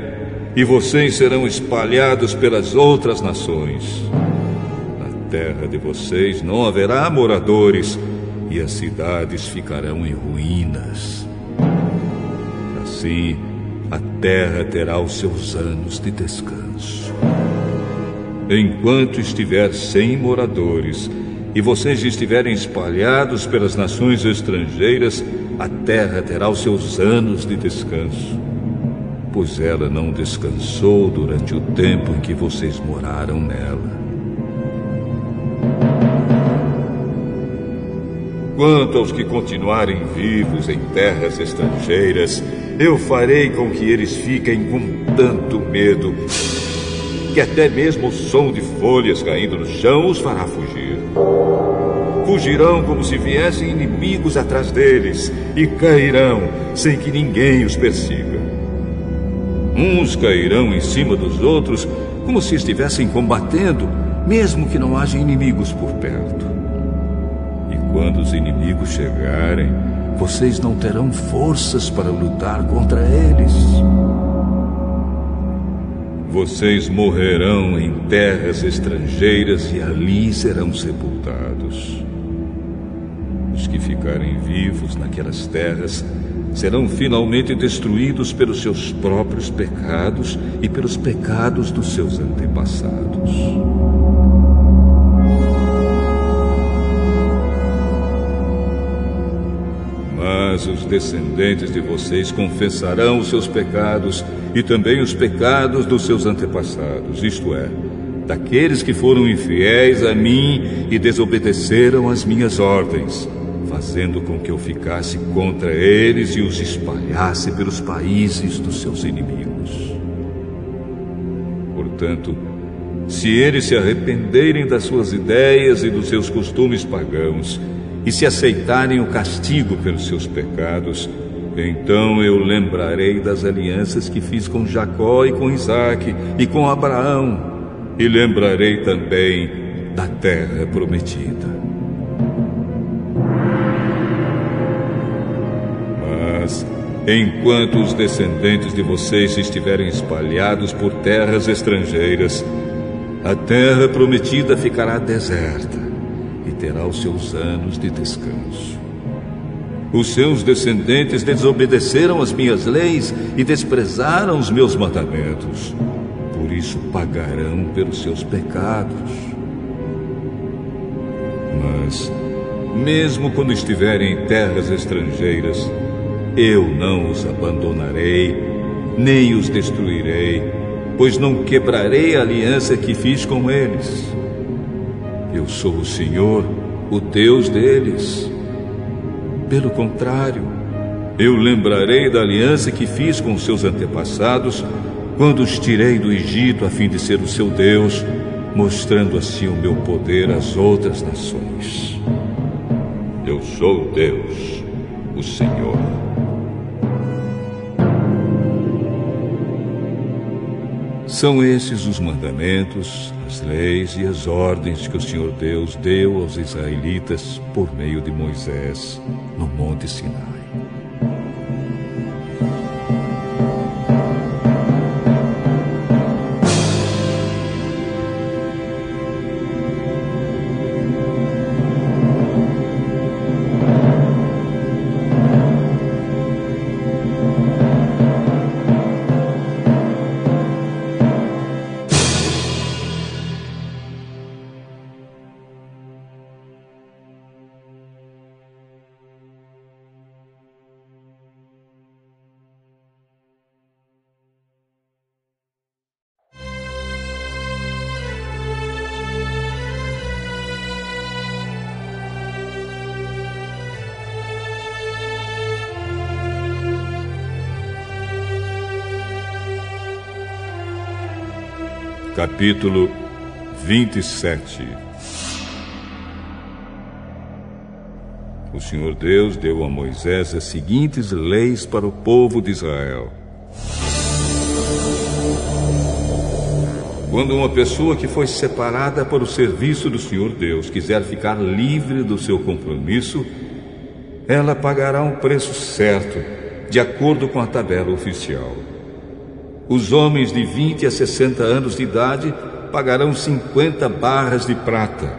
e vocês serão espalhados pelas outras nações terra de vocês não haverá moradores e as cidades ficarão em ruínas. Assim, a terra terá os seus anos de descanso. Enquanto estiver sem moradores e vocês estiverem espalhados pelas nações estrangeiras, a terra terá os seus anos de descanso, pois ela não descansou durante o tempo em que vocês moraram nela. Quanto aos que continuarem vivos em terras estrangeiras, eu farei com que eles fiquem com tanto medo que até mesmo o som de folhas caindo no chão os fará fugir. Fugirão como se viessem inimigos atrás deles e cairão sem que ninguém os persiga. Uns cairão em cima dos outros como se estivessem combatendo, mesmo que não haja inimigos por perto. Quando os inimigos chegarem, vocês não terão forças para lutar contra eles. Vocês morrerão em terras estrangeiras e ali serão sepultados. Os que ficarem vivos naquelas terras serão finalmente destruídos pelos seus próprios pecados e pelos pecados dos seus antepassados. Mas os descendentes de vocês confessarão os seus pecados e também os pecados dos seus antepassados, isto é, daqueles que foram infiéis a mim e desobedeceram às minhas ordens, fazendo com que eu ficasse contra eles e os espalhasse pelos países dos seus inimigos. Portanto, se eles se arrependerem das suas ideias e dos seus costumes pagãos, e se aceitarem o castigo pelos seus pecados, então eu lembrarei das alianças que fiz com Jacó e com Isaac e com Abraão, e lembrarei também da terra prometida. Mas, enquanto os descendentes de vocês estiverem espalhados por terras estrangeiras, a terra prometida ficará deserta terá os seus anos de descanso. Os seus descendentes desobedeceram as minhas leis e desprezaram os meus mandamentos. Por isso pagarão pelos seus pecados. Mas, mesmo quando estiverem em terras estrangeiras, eu não os abandonarei, nem os destruirei, pois não quebrarei a aliança que fiz com eles. Eu sou o Senhor, o Deus deles. Pelo contrário, eu lembrarei da aliança que fiz com seus antepassados quando os tirei do Egito a fim de ser o seu Deus, mostrando assim o meu poder às outras nações. Eu sou Deus, o Senhor. São esses os mandamentos, as leis e as ordens que o Senhor Deus deu aos israelitas por meio de Moisés no Monte Sinai. Capítulo 27 O Senhor Deus deu a Moisés as seguintes leis para o povo de Israel. Quando uma pessoa que foi separada para o serviço do Senhor Deus quiser ficar livre do seu compromisso, ela pagará um preço certo, de acordo com a tabela oficial. Os homens de 20 a 60 anos de idade pagarão 50 barras de prata,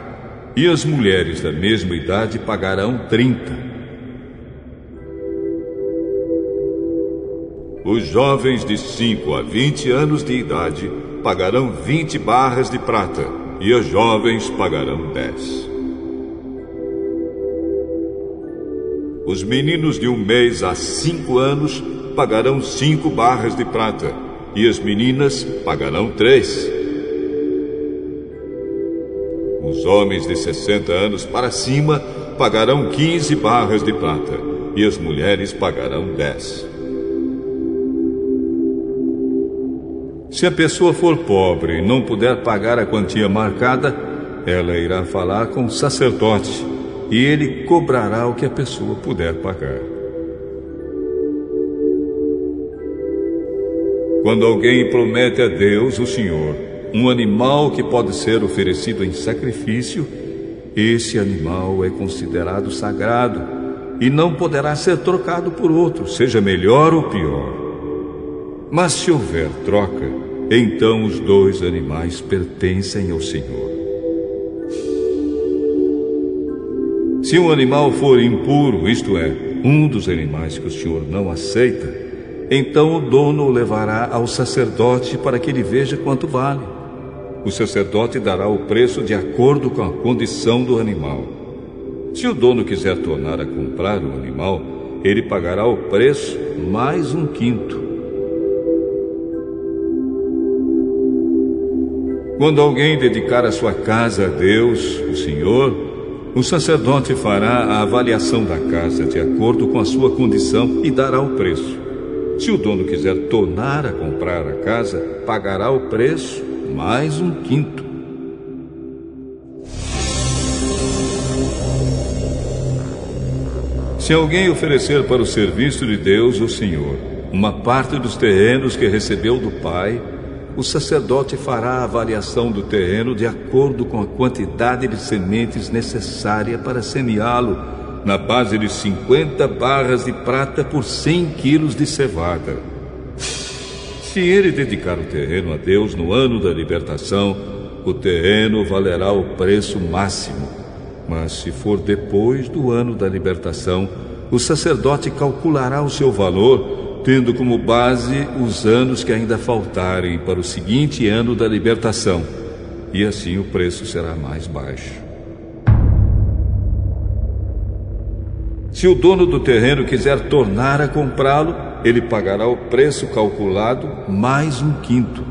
e as mulheres da mesma idade pagarão 30. Os jovens de 5 a 20 anos de idade pagarão 20 barras de prata e os jovens pagarão 10. Os meninos de um mês a cinco anos pagarão cinco barras de prata e as meninas pagarão três. Os homens de 60 anos para cima pagarão 15 barras de prata e as mulheres pagarão 10. Se a pessoa for pobre e não puder pagar a quantia marcada, ela irá falar com o sacerdote e ele cobrará o que a pessoa puder pagar. Quando alguém promete a Deus, o Senhor, um animal que pode ser oferecido em sacrifício, esse animal é considerado sagrado e não poderá ser trocado por outro, seja melhor ou pior. Mas se houver troca, então os dois animais pertencem ao Senhor. Se um animal for impuro, isto é, um dos animais que o Senhor não aceita, então o dono o levará ao sacerdote para que ele veja quanto vale. O sacerdote dará o preço de acordo com a condição do animal. Se o dono quiser tornar a comprar o animal, ele pagará o preço mais um quinto. Quando alguém dedicar a sua casa a Deus, o Senhor, o sacerdote fará a avaliação da casa de acordo com a sua condição e dará o preço. Se o dono quiser tornar a comprar a casa, pagará o preço mais um quinto. Se alguém oferecer para o serviço de Deus, o Senhor, uma parte dos terrenos que recebeu do Pai, o sacerdote fará a avaliação do terreno de acordo com a quantidade de sementes necessária para semeá-lo, na base de 50 barras de prata por 100 quilos de cevada. Se ele dedicar o terreno a Deus no ano da libertação, o terreno valerá o preço máximo. Mas se for depois do ano da libertação, o sacerdote calculará o seu valor tendo como base os anos que ainda faltarem para o seguinte ano da libertação, e assim o preço será mais baixo. Se o dono do terreno quiser tornar a comprá-lo, ele pagará o preço calculado mais um quinto.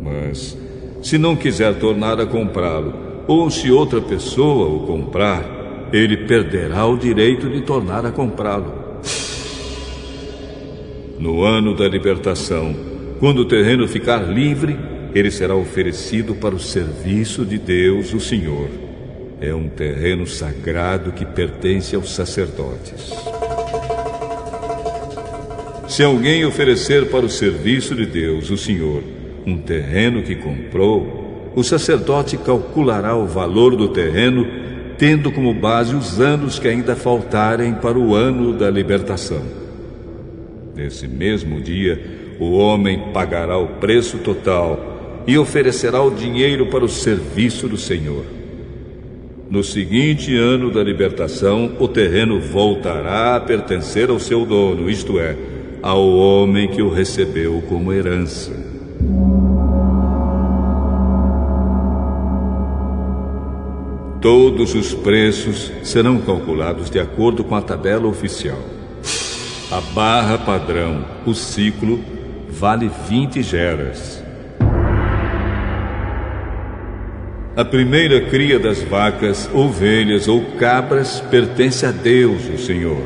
Mas, se não quiser tornar a comprá-lo, ou se outra pessoa o comprar, ele perderá o direito de tornar a comprá-lo. No ano da libertação, quando o terreno ficar livre, ele será oferecido para o serviço de Deus, o Senhor. É um terreno sagrado que pertence aos sacerdotes. Se alguém oferecer para o serviço de Deus, o Senhor, um terreno que comprou, o sacerdote calculará o valor do terreno, tendo como base os anos que ainda faltarem para o ano da libertação. Nesse mesmo dia, o homem pagará o preço total e oferecerá o dinheiro para o serviço do Senhor. No seguinte ano da libertação, o terreno voltará a pertencer ao seu dono, isto é, ao homem que o recebeu como herança. Todos os preços serão calculados de acordo com a tabela oficial. A barra padrão, o ciclo, vale 20 geras. A primeira cria das vacas, ovelhas ou cabras pertence a Deus, o Senhor.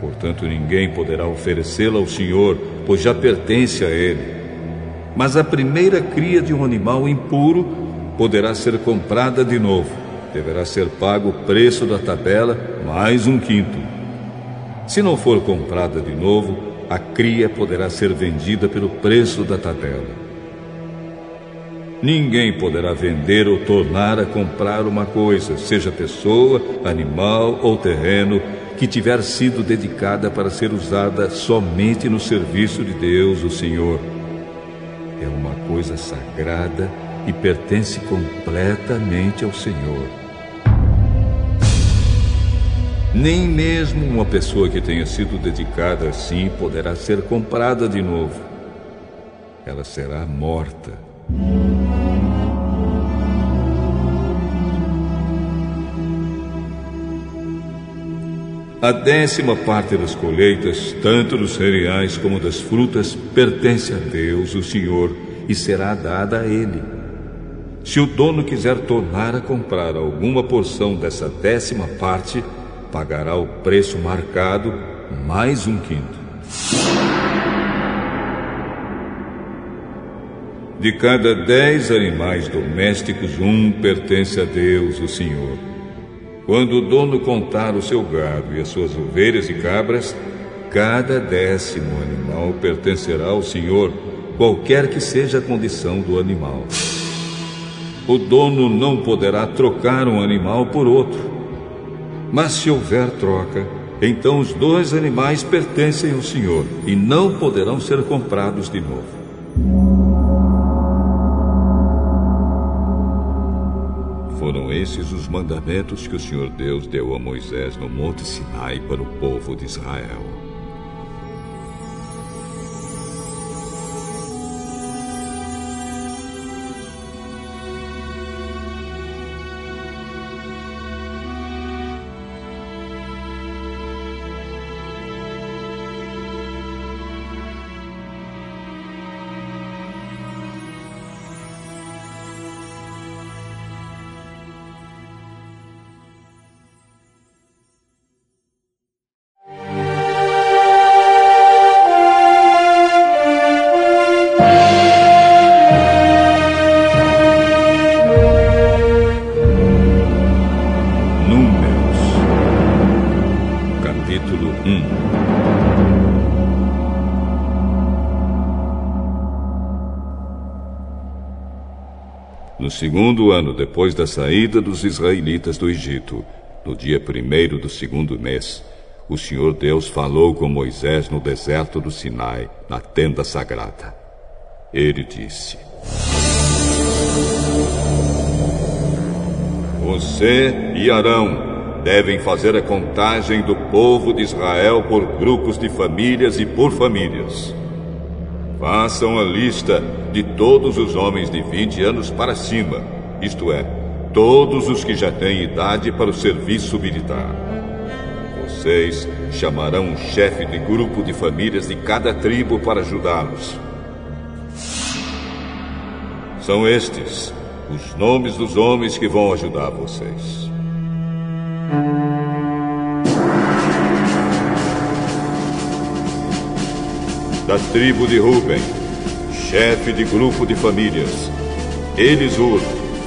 Portanto, ninguém poderá oferecê-la ao Senhor, pois já pertence a Ele. Mas a primeira cria de um animal impuro poderá ser comprada de novo. Deverá ser pago o preço da tabela mais um quinto. Se não for comprada de novo, a cria poderá ser vendida pelo preço da tabela. Ninguém poderá vender ou tornar a comprar uma coisa, seja pessoa, animal ou terreno, que tiver sido dedicada para ser usada somente no serviço de Deus, o Senhor. É uma coisa sagrada e pertence completamente ao Senhor. Nem mesmo uma pessoa que tenha sido dedicada assim poderá ser comprada de novo. Ela será morta. A décima parte das colheitas, tanto dos cereais como das frutas, pertence a Deus, o Senhor, e será dada a Ele. Se o dono quiser tornar a comprar alguma porção dessa décima parte, pagará o preço marcado mais um quinto. De cada dez animais domésticos, um pertence a Deus, o Senhor. Quando o dono contar o seu gado e as suas ovelhas e cabras, cada décimo animal pertencerá ao Senhor, qualquer que seja a condição do animal. O dono não poderá trocar um animal por outro. Mas se houver troca, então os dois animais pertencem ao Senhor e não poderão ser comprados de novo. Foram esses os mandamentos que o Senhor Deus deu a Moisés no Monte Sinai para o povo de Israel. Ano depois da saída dos israelitas do Egito, no dia primeiro do segundo mês, o Senhor Deus falou com Moisés no deserto do Sinai, na tenda sagrada. Ele disse: Você e Arão devem fazer a contagem do povo de Israel por grupos de famílias e por famílias. Façam a lista de todos os homens de 20 anos para cima, isto é, todos os que já têm idade para o serviço militar. Vocês chamarão um chefe de grupo de famílias de cada tribo para ajudá-los. São estes os nomes dos homens que vão ajudar vocês. da tribo de Ruben, chefe de grupo de famílias, Elisur,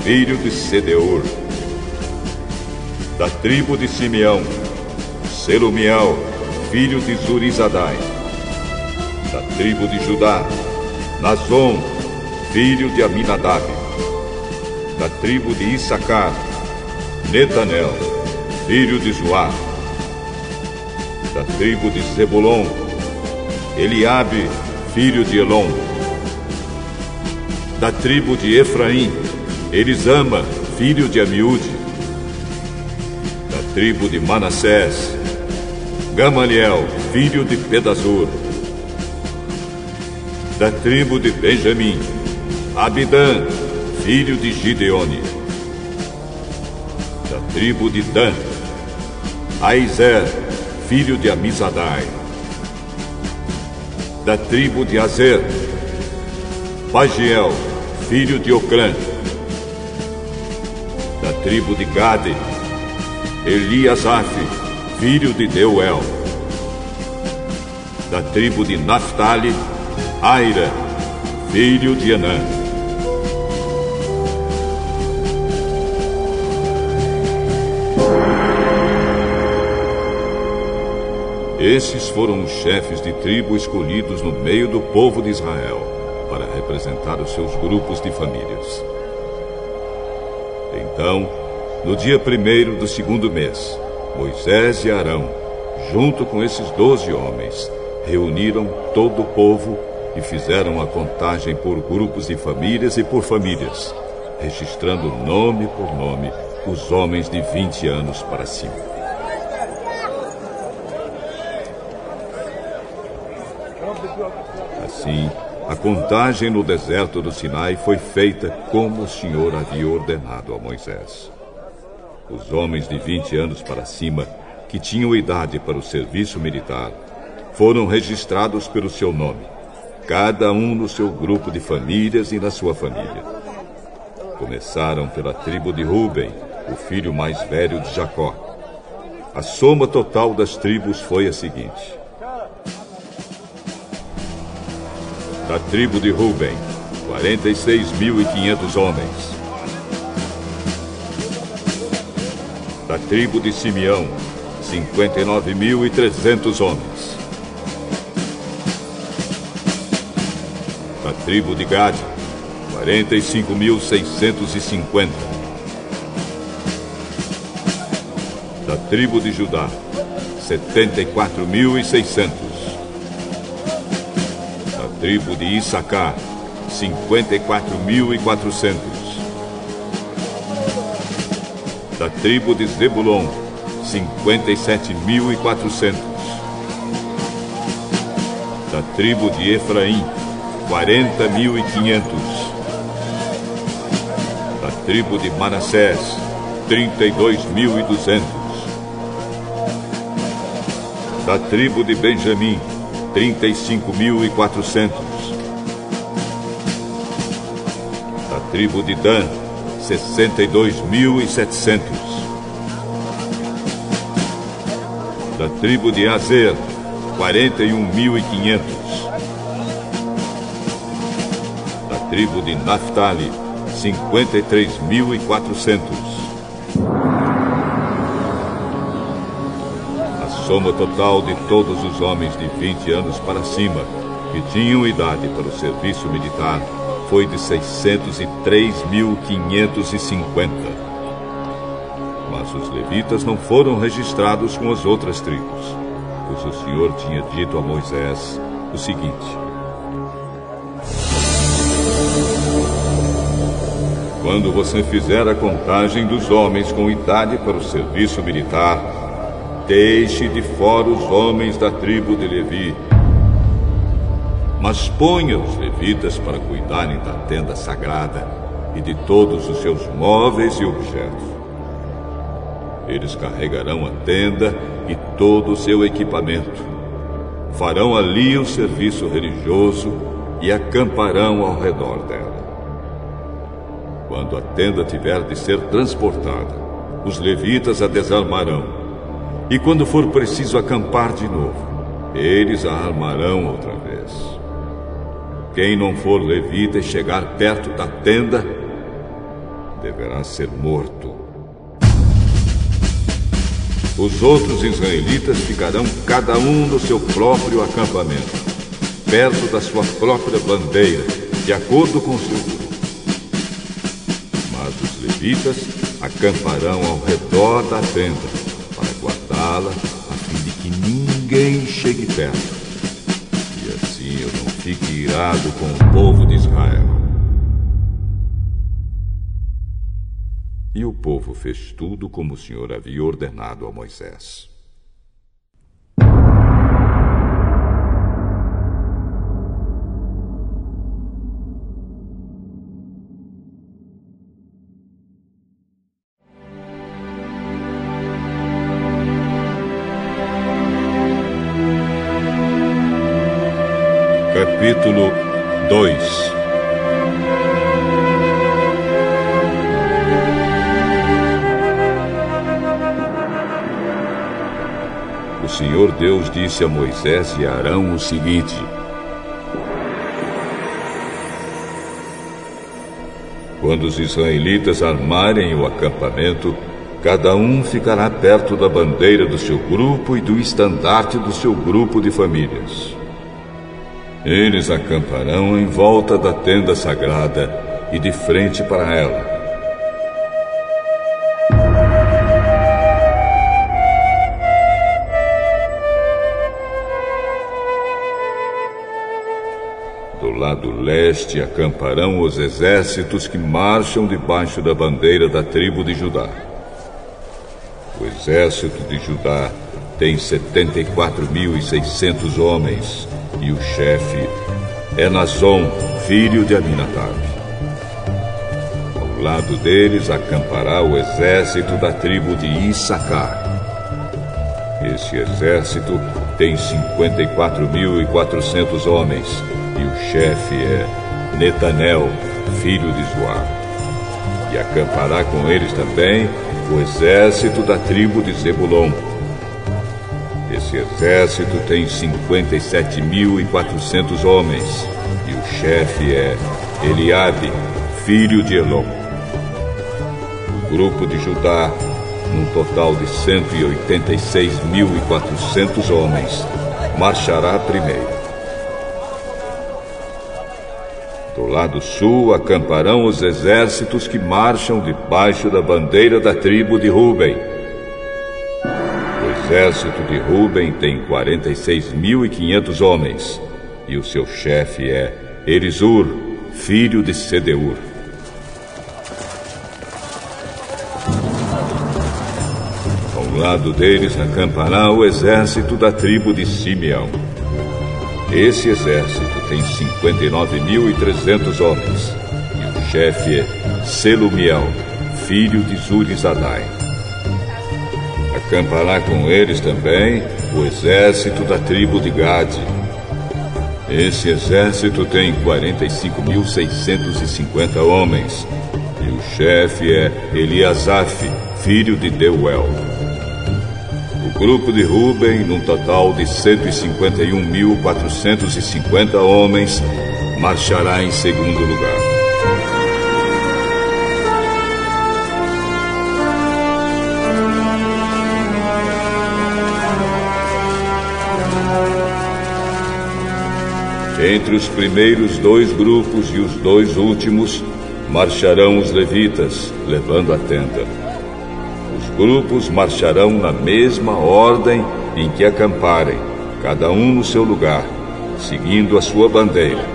filho de Sedeur. Da tribo de Simeão, Selumiel, filho de Zurizadai. Da tribo de Judá, Nazon, filho de Aminadab. Da tribo de Issacar, Netanel, filho de Zoar. Da tribo de Zebulon, Eliabe, filho de Elon. Da tribo de Efraim, Elisama, filho de Amiúde. Da tribo de Manassés, Gamaliel, filho de Pedazur. Da tribo de Benjamim, Abidã, filho de Gideone. Da tribo de Dan, Aizer, filho de Amizadai da tribo de Azer, Pagiel, filho de Ocrã, tribo de Gade, Eliasaf, filho de Deuel, da tribo de Naphtali, Aira, filho de Anã. Esses foram os chefes de tribo escolhidos no meio do povo de Israel para representar os seus grupos de famílias. Então, no dia primeiro do segundo mês, Moisés e Arão, junto com esses doze homens, reuniram todo o povo e fizeram a contagem por grupos de famílias e por famílias, registrando nome por nome os homens de 20 anos para cima. Assim, a contagem no deserto do Sinai foi feita como o Senhor havia ordenado a Moisés. Os homens de 20 anos para cima, que tinham idade para o serviço militar, foram registrados pelo seu nome, cada um no seu grupo de famílias e na sua família. Começaram pela tribo de Ruben, o filho mais velho de Jacó. A soma total das tribos foi a seguinte: da tribo de Ruben, 46.500 homens. Da tribo de Simeão, 59.300 homens. Da tribo de Gad, 45.650. Da tribo de Judá, 74.600 tribo de Issacar, 54.400. Da tribo de Zebulon, 57.400. Da tribo de Efraim, 40.500. Da tribo de Manassés, 32.200. Da tribo de Benjamim, 35.400. Da tribo de Dan, 62.700. Da tribo de Azer, 41.500. Da tribo de Naphtali, 53.400. soma total de todos os homens de 20 anos para cima que tinham idade para o serviço militar foi de 603.550. Mas os levitas não foram registrados com as outras tribos, pois o Senhor tinha dito a Moisés o seguinte: Quando você fizer a contagem dos homens com idade para o serviço militar, Deixe de fora os homens da tribo de Levi. Mas ponha os levitas para cuidarem da tenda sagrada e de todos os seus móveis e objetos. Eles carregarão a tenda e todo o seu equipamento. Farão ali o serviço religioso e acamparão ao redor dela. Quando a tenda tiver de ser transportada, os levitas a desarmarão e quando for preciso acampar de novo, eles a armarão outra vez. Quem não for levita e chegar perto da tenda, deverá ser morto. Os outros israelitas ficarão cada um no seu próprio acampamento, perto da sua própria bandeira, de acordo com seu grupo. Mas os levitas acamparão ao redor da tenda guardá-la a fim de que ninguém chegue perto. E assim eu não fique irado com o povo de Israel. E o povo fez tudo como o Senhor havia ordenado a Moisés. Capítulo 2 O Senhor Deus disse a Moisés e a Arão o seguinte: Quando os israelitas armarem o acampamento, cada um ficará perto da bandeira do seu grupo e do estandarte do seu grupo de famílias. Eles acamparão em volta da tenda sagrada e de frente para ela. Do lado leste acamparão os exércitos que marcham debaixo da bandeira da tribo de Judá. O exército de Judá tem 74.600 homens e o chefe é Nazon, filho de Aminadab. Ao lado deles acampará o exército da tribo de Issacar. Esse exército tem 54.400 homens e o chefe é Netanel, filho de Zoar. E acampará com eles também o exército da tribo de Zebulon. Esse exército tem 57.400 homens e o chefe é Eliabe, filho de Elon. O grupo de Judá, num total de 186.400 homens, marchará primeiro. Do lado sul acamparão os exércitos que marcham debaixo da bandeira da tribo de Ruben. Exército de Ruben tem 46.500 homens e o seu chefe é Elisur, filho de Sedeur. Ao lado deles acampará o exército da tribo de Simeão. Esse exército tem 59.300 homens e o chefe é Selumiel, filho de Zurizadai. Acampará com eles também o exército da tribo de Gade. Esse exército tem 45.650 homens e o chefe é Eliasaf, filho de Deuel grupo de Ruben, num total de 151.450 homens, marchará em segundo lugar. Entre os primeiros dois grupos e os dois últimos, marcharão os levitas, levando a tenda grupos marcharão na mesma ordem em que acamparem, cada um no seu lugar, seguindo a sua bandeira.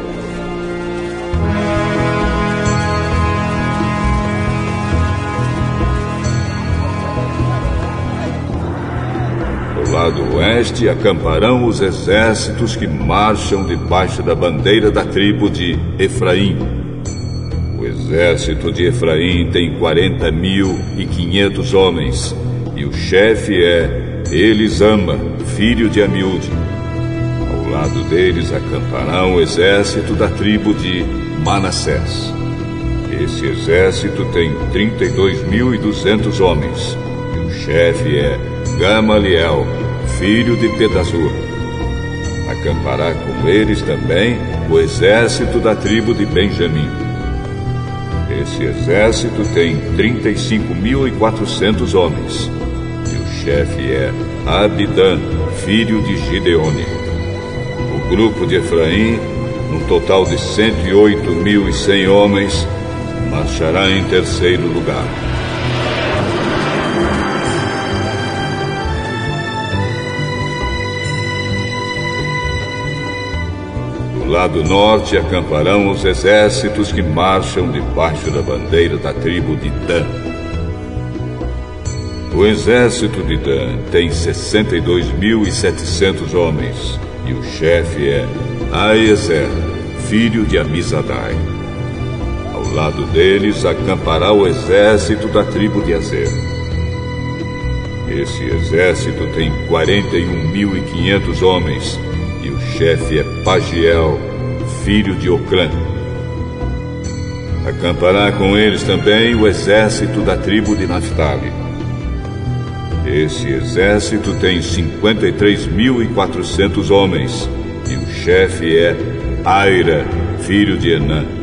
Lado oeste acamparão os exércitos que marcham debaixo da bandeira da tribo de Efraim exército de Efraim tem quarenta mil e quinhentos homens, e o chefe é Elisama, filho de Amiúde. Ao lado deles acampará o exército da tribo de Manassés. Esse exército tem trinta e dois mil e duzentos homens, e o chefe é Gamaliel, filho de Pedazur. Acampará com eles também o exército da tribo de Benjamim. Esse exército tem 35.400 homens. E o chefe é Abidã, filho de Gideone. O grupo de Efraim, num total de 108.100 homens, marchará em terceiro lugar. Lado norte acamparão os exércitos que marcham debaixo da bandeira da tribo de Dan. O exército de Dan tem 62.700 homens e o chefe é Aezer, filho de Amizadai. Ao lado deles acampará o exército da tribo de Azer. Esse exército tem 41.500 homens e o chefe é Pagiel, filho de Ocrã. Acampará com eles também o exército da tribo de Naphtali. Esse exército tem 53.400 homens e o chefe é Aira, filho de Enã.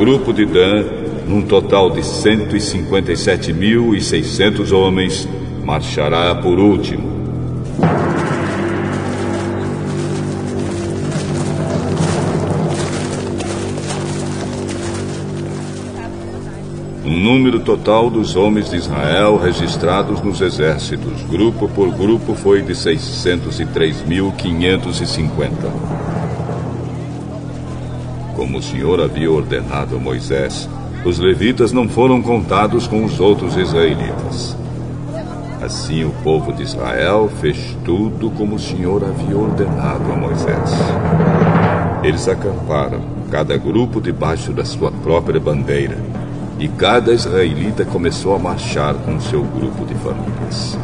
grupo de Dan, num total de 157.600 homens, marchará por último. Número total dos homens de Israel registrados nos exércitos, grupo por grupo, foi de 603.550. Como o Senhor havia ordenado a Moisés, os levitas não foram contados com os outros israelitas. Assim o povo de Israel fez tudo como o Senhor havia ordenado a Moisés. Eles acamparam, cada grupo debaixo da sua própria bandeira e cada israelita começou a marchar com seu grupo de famílias.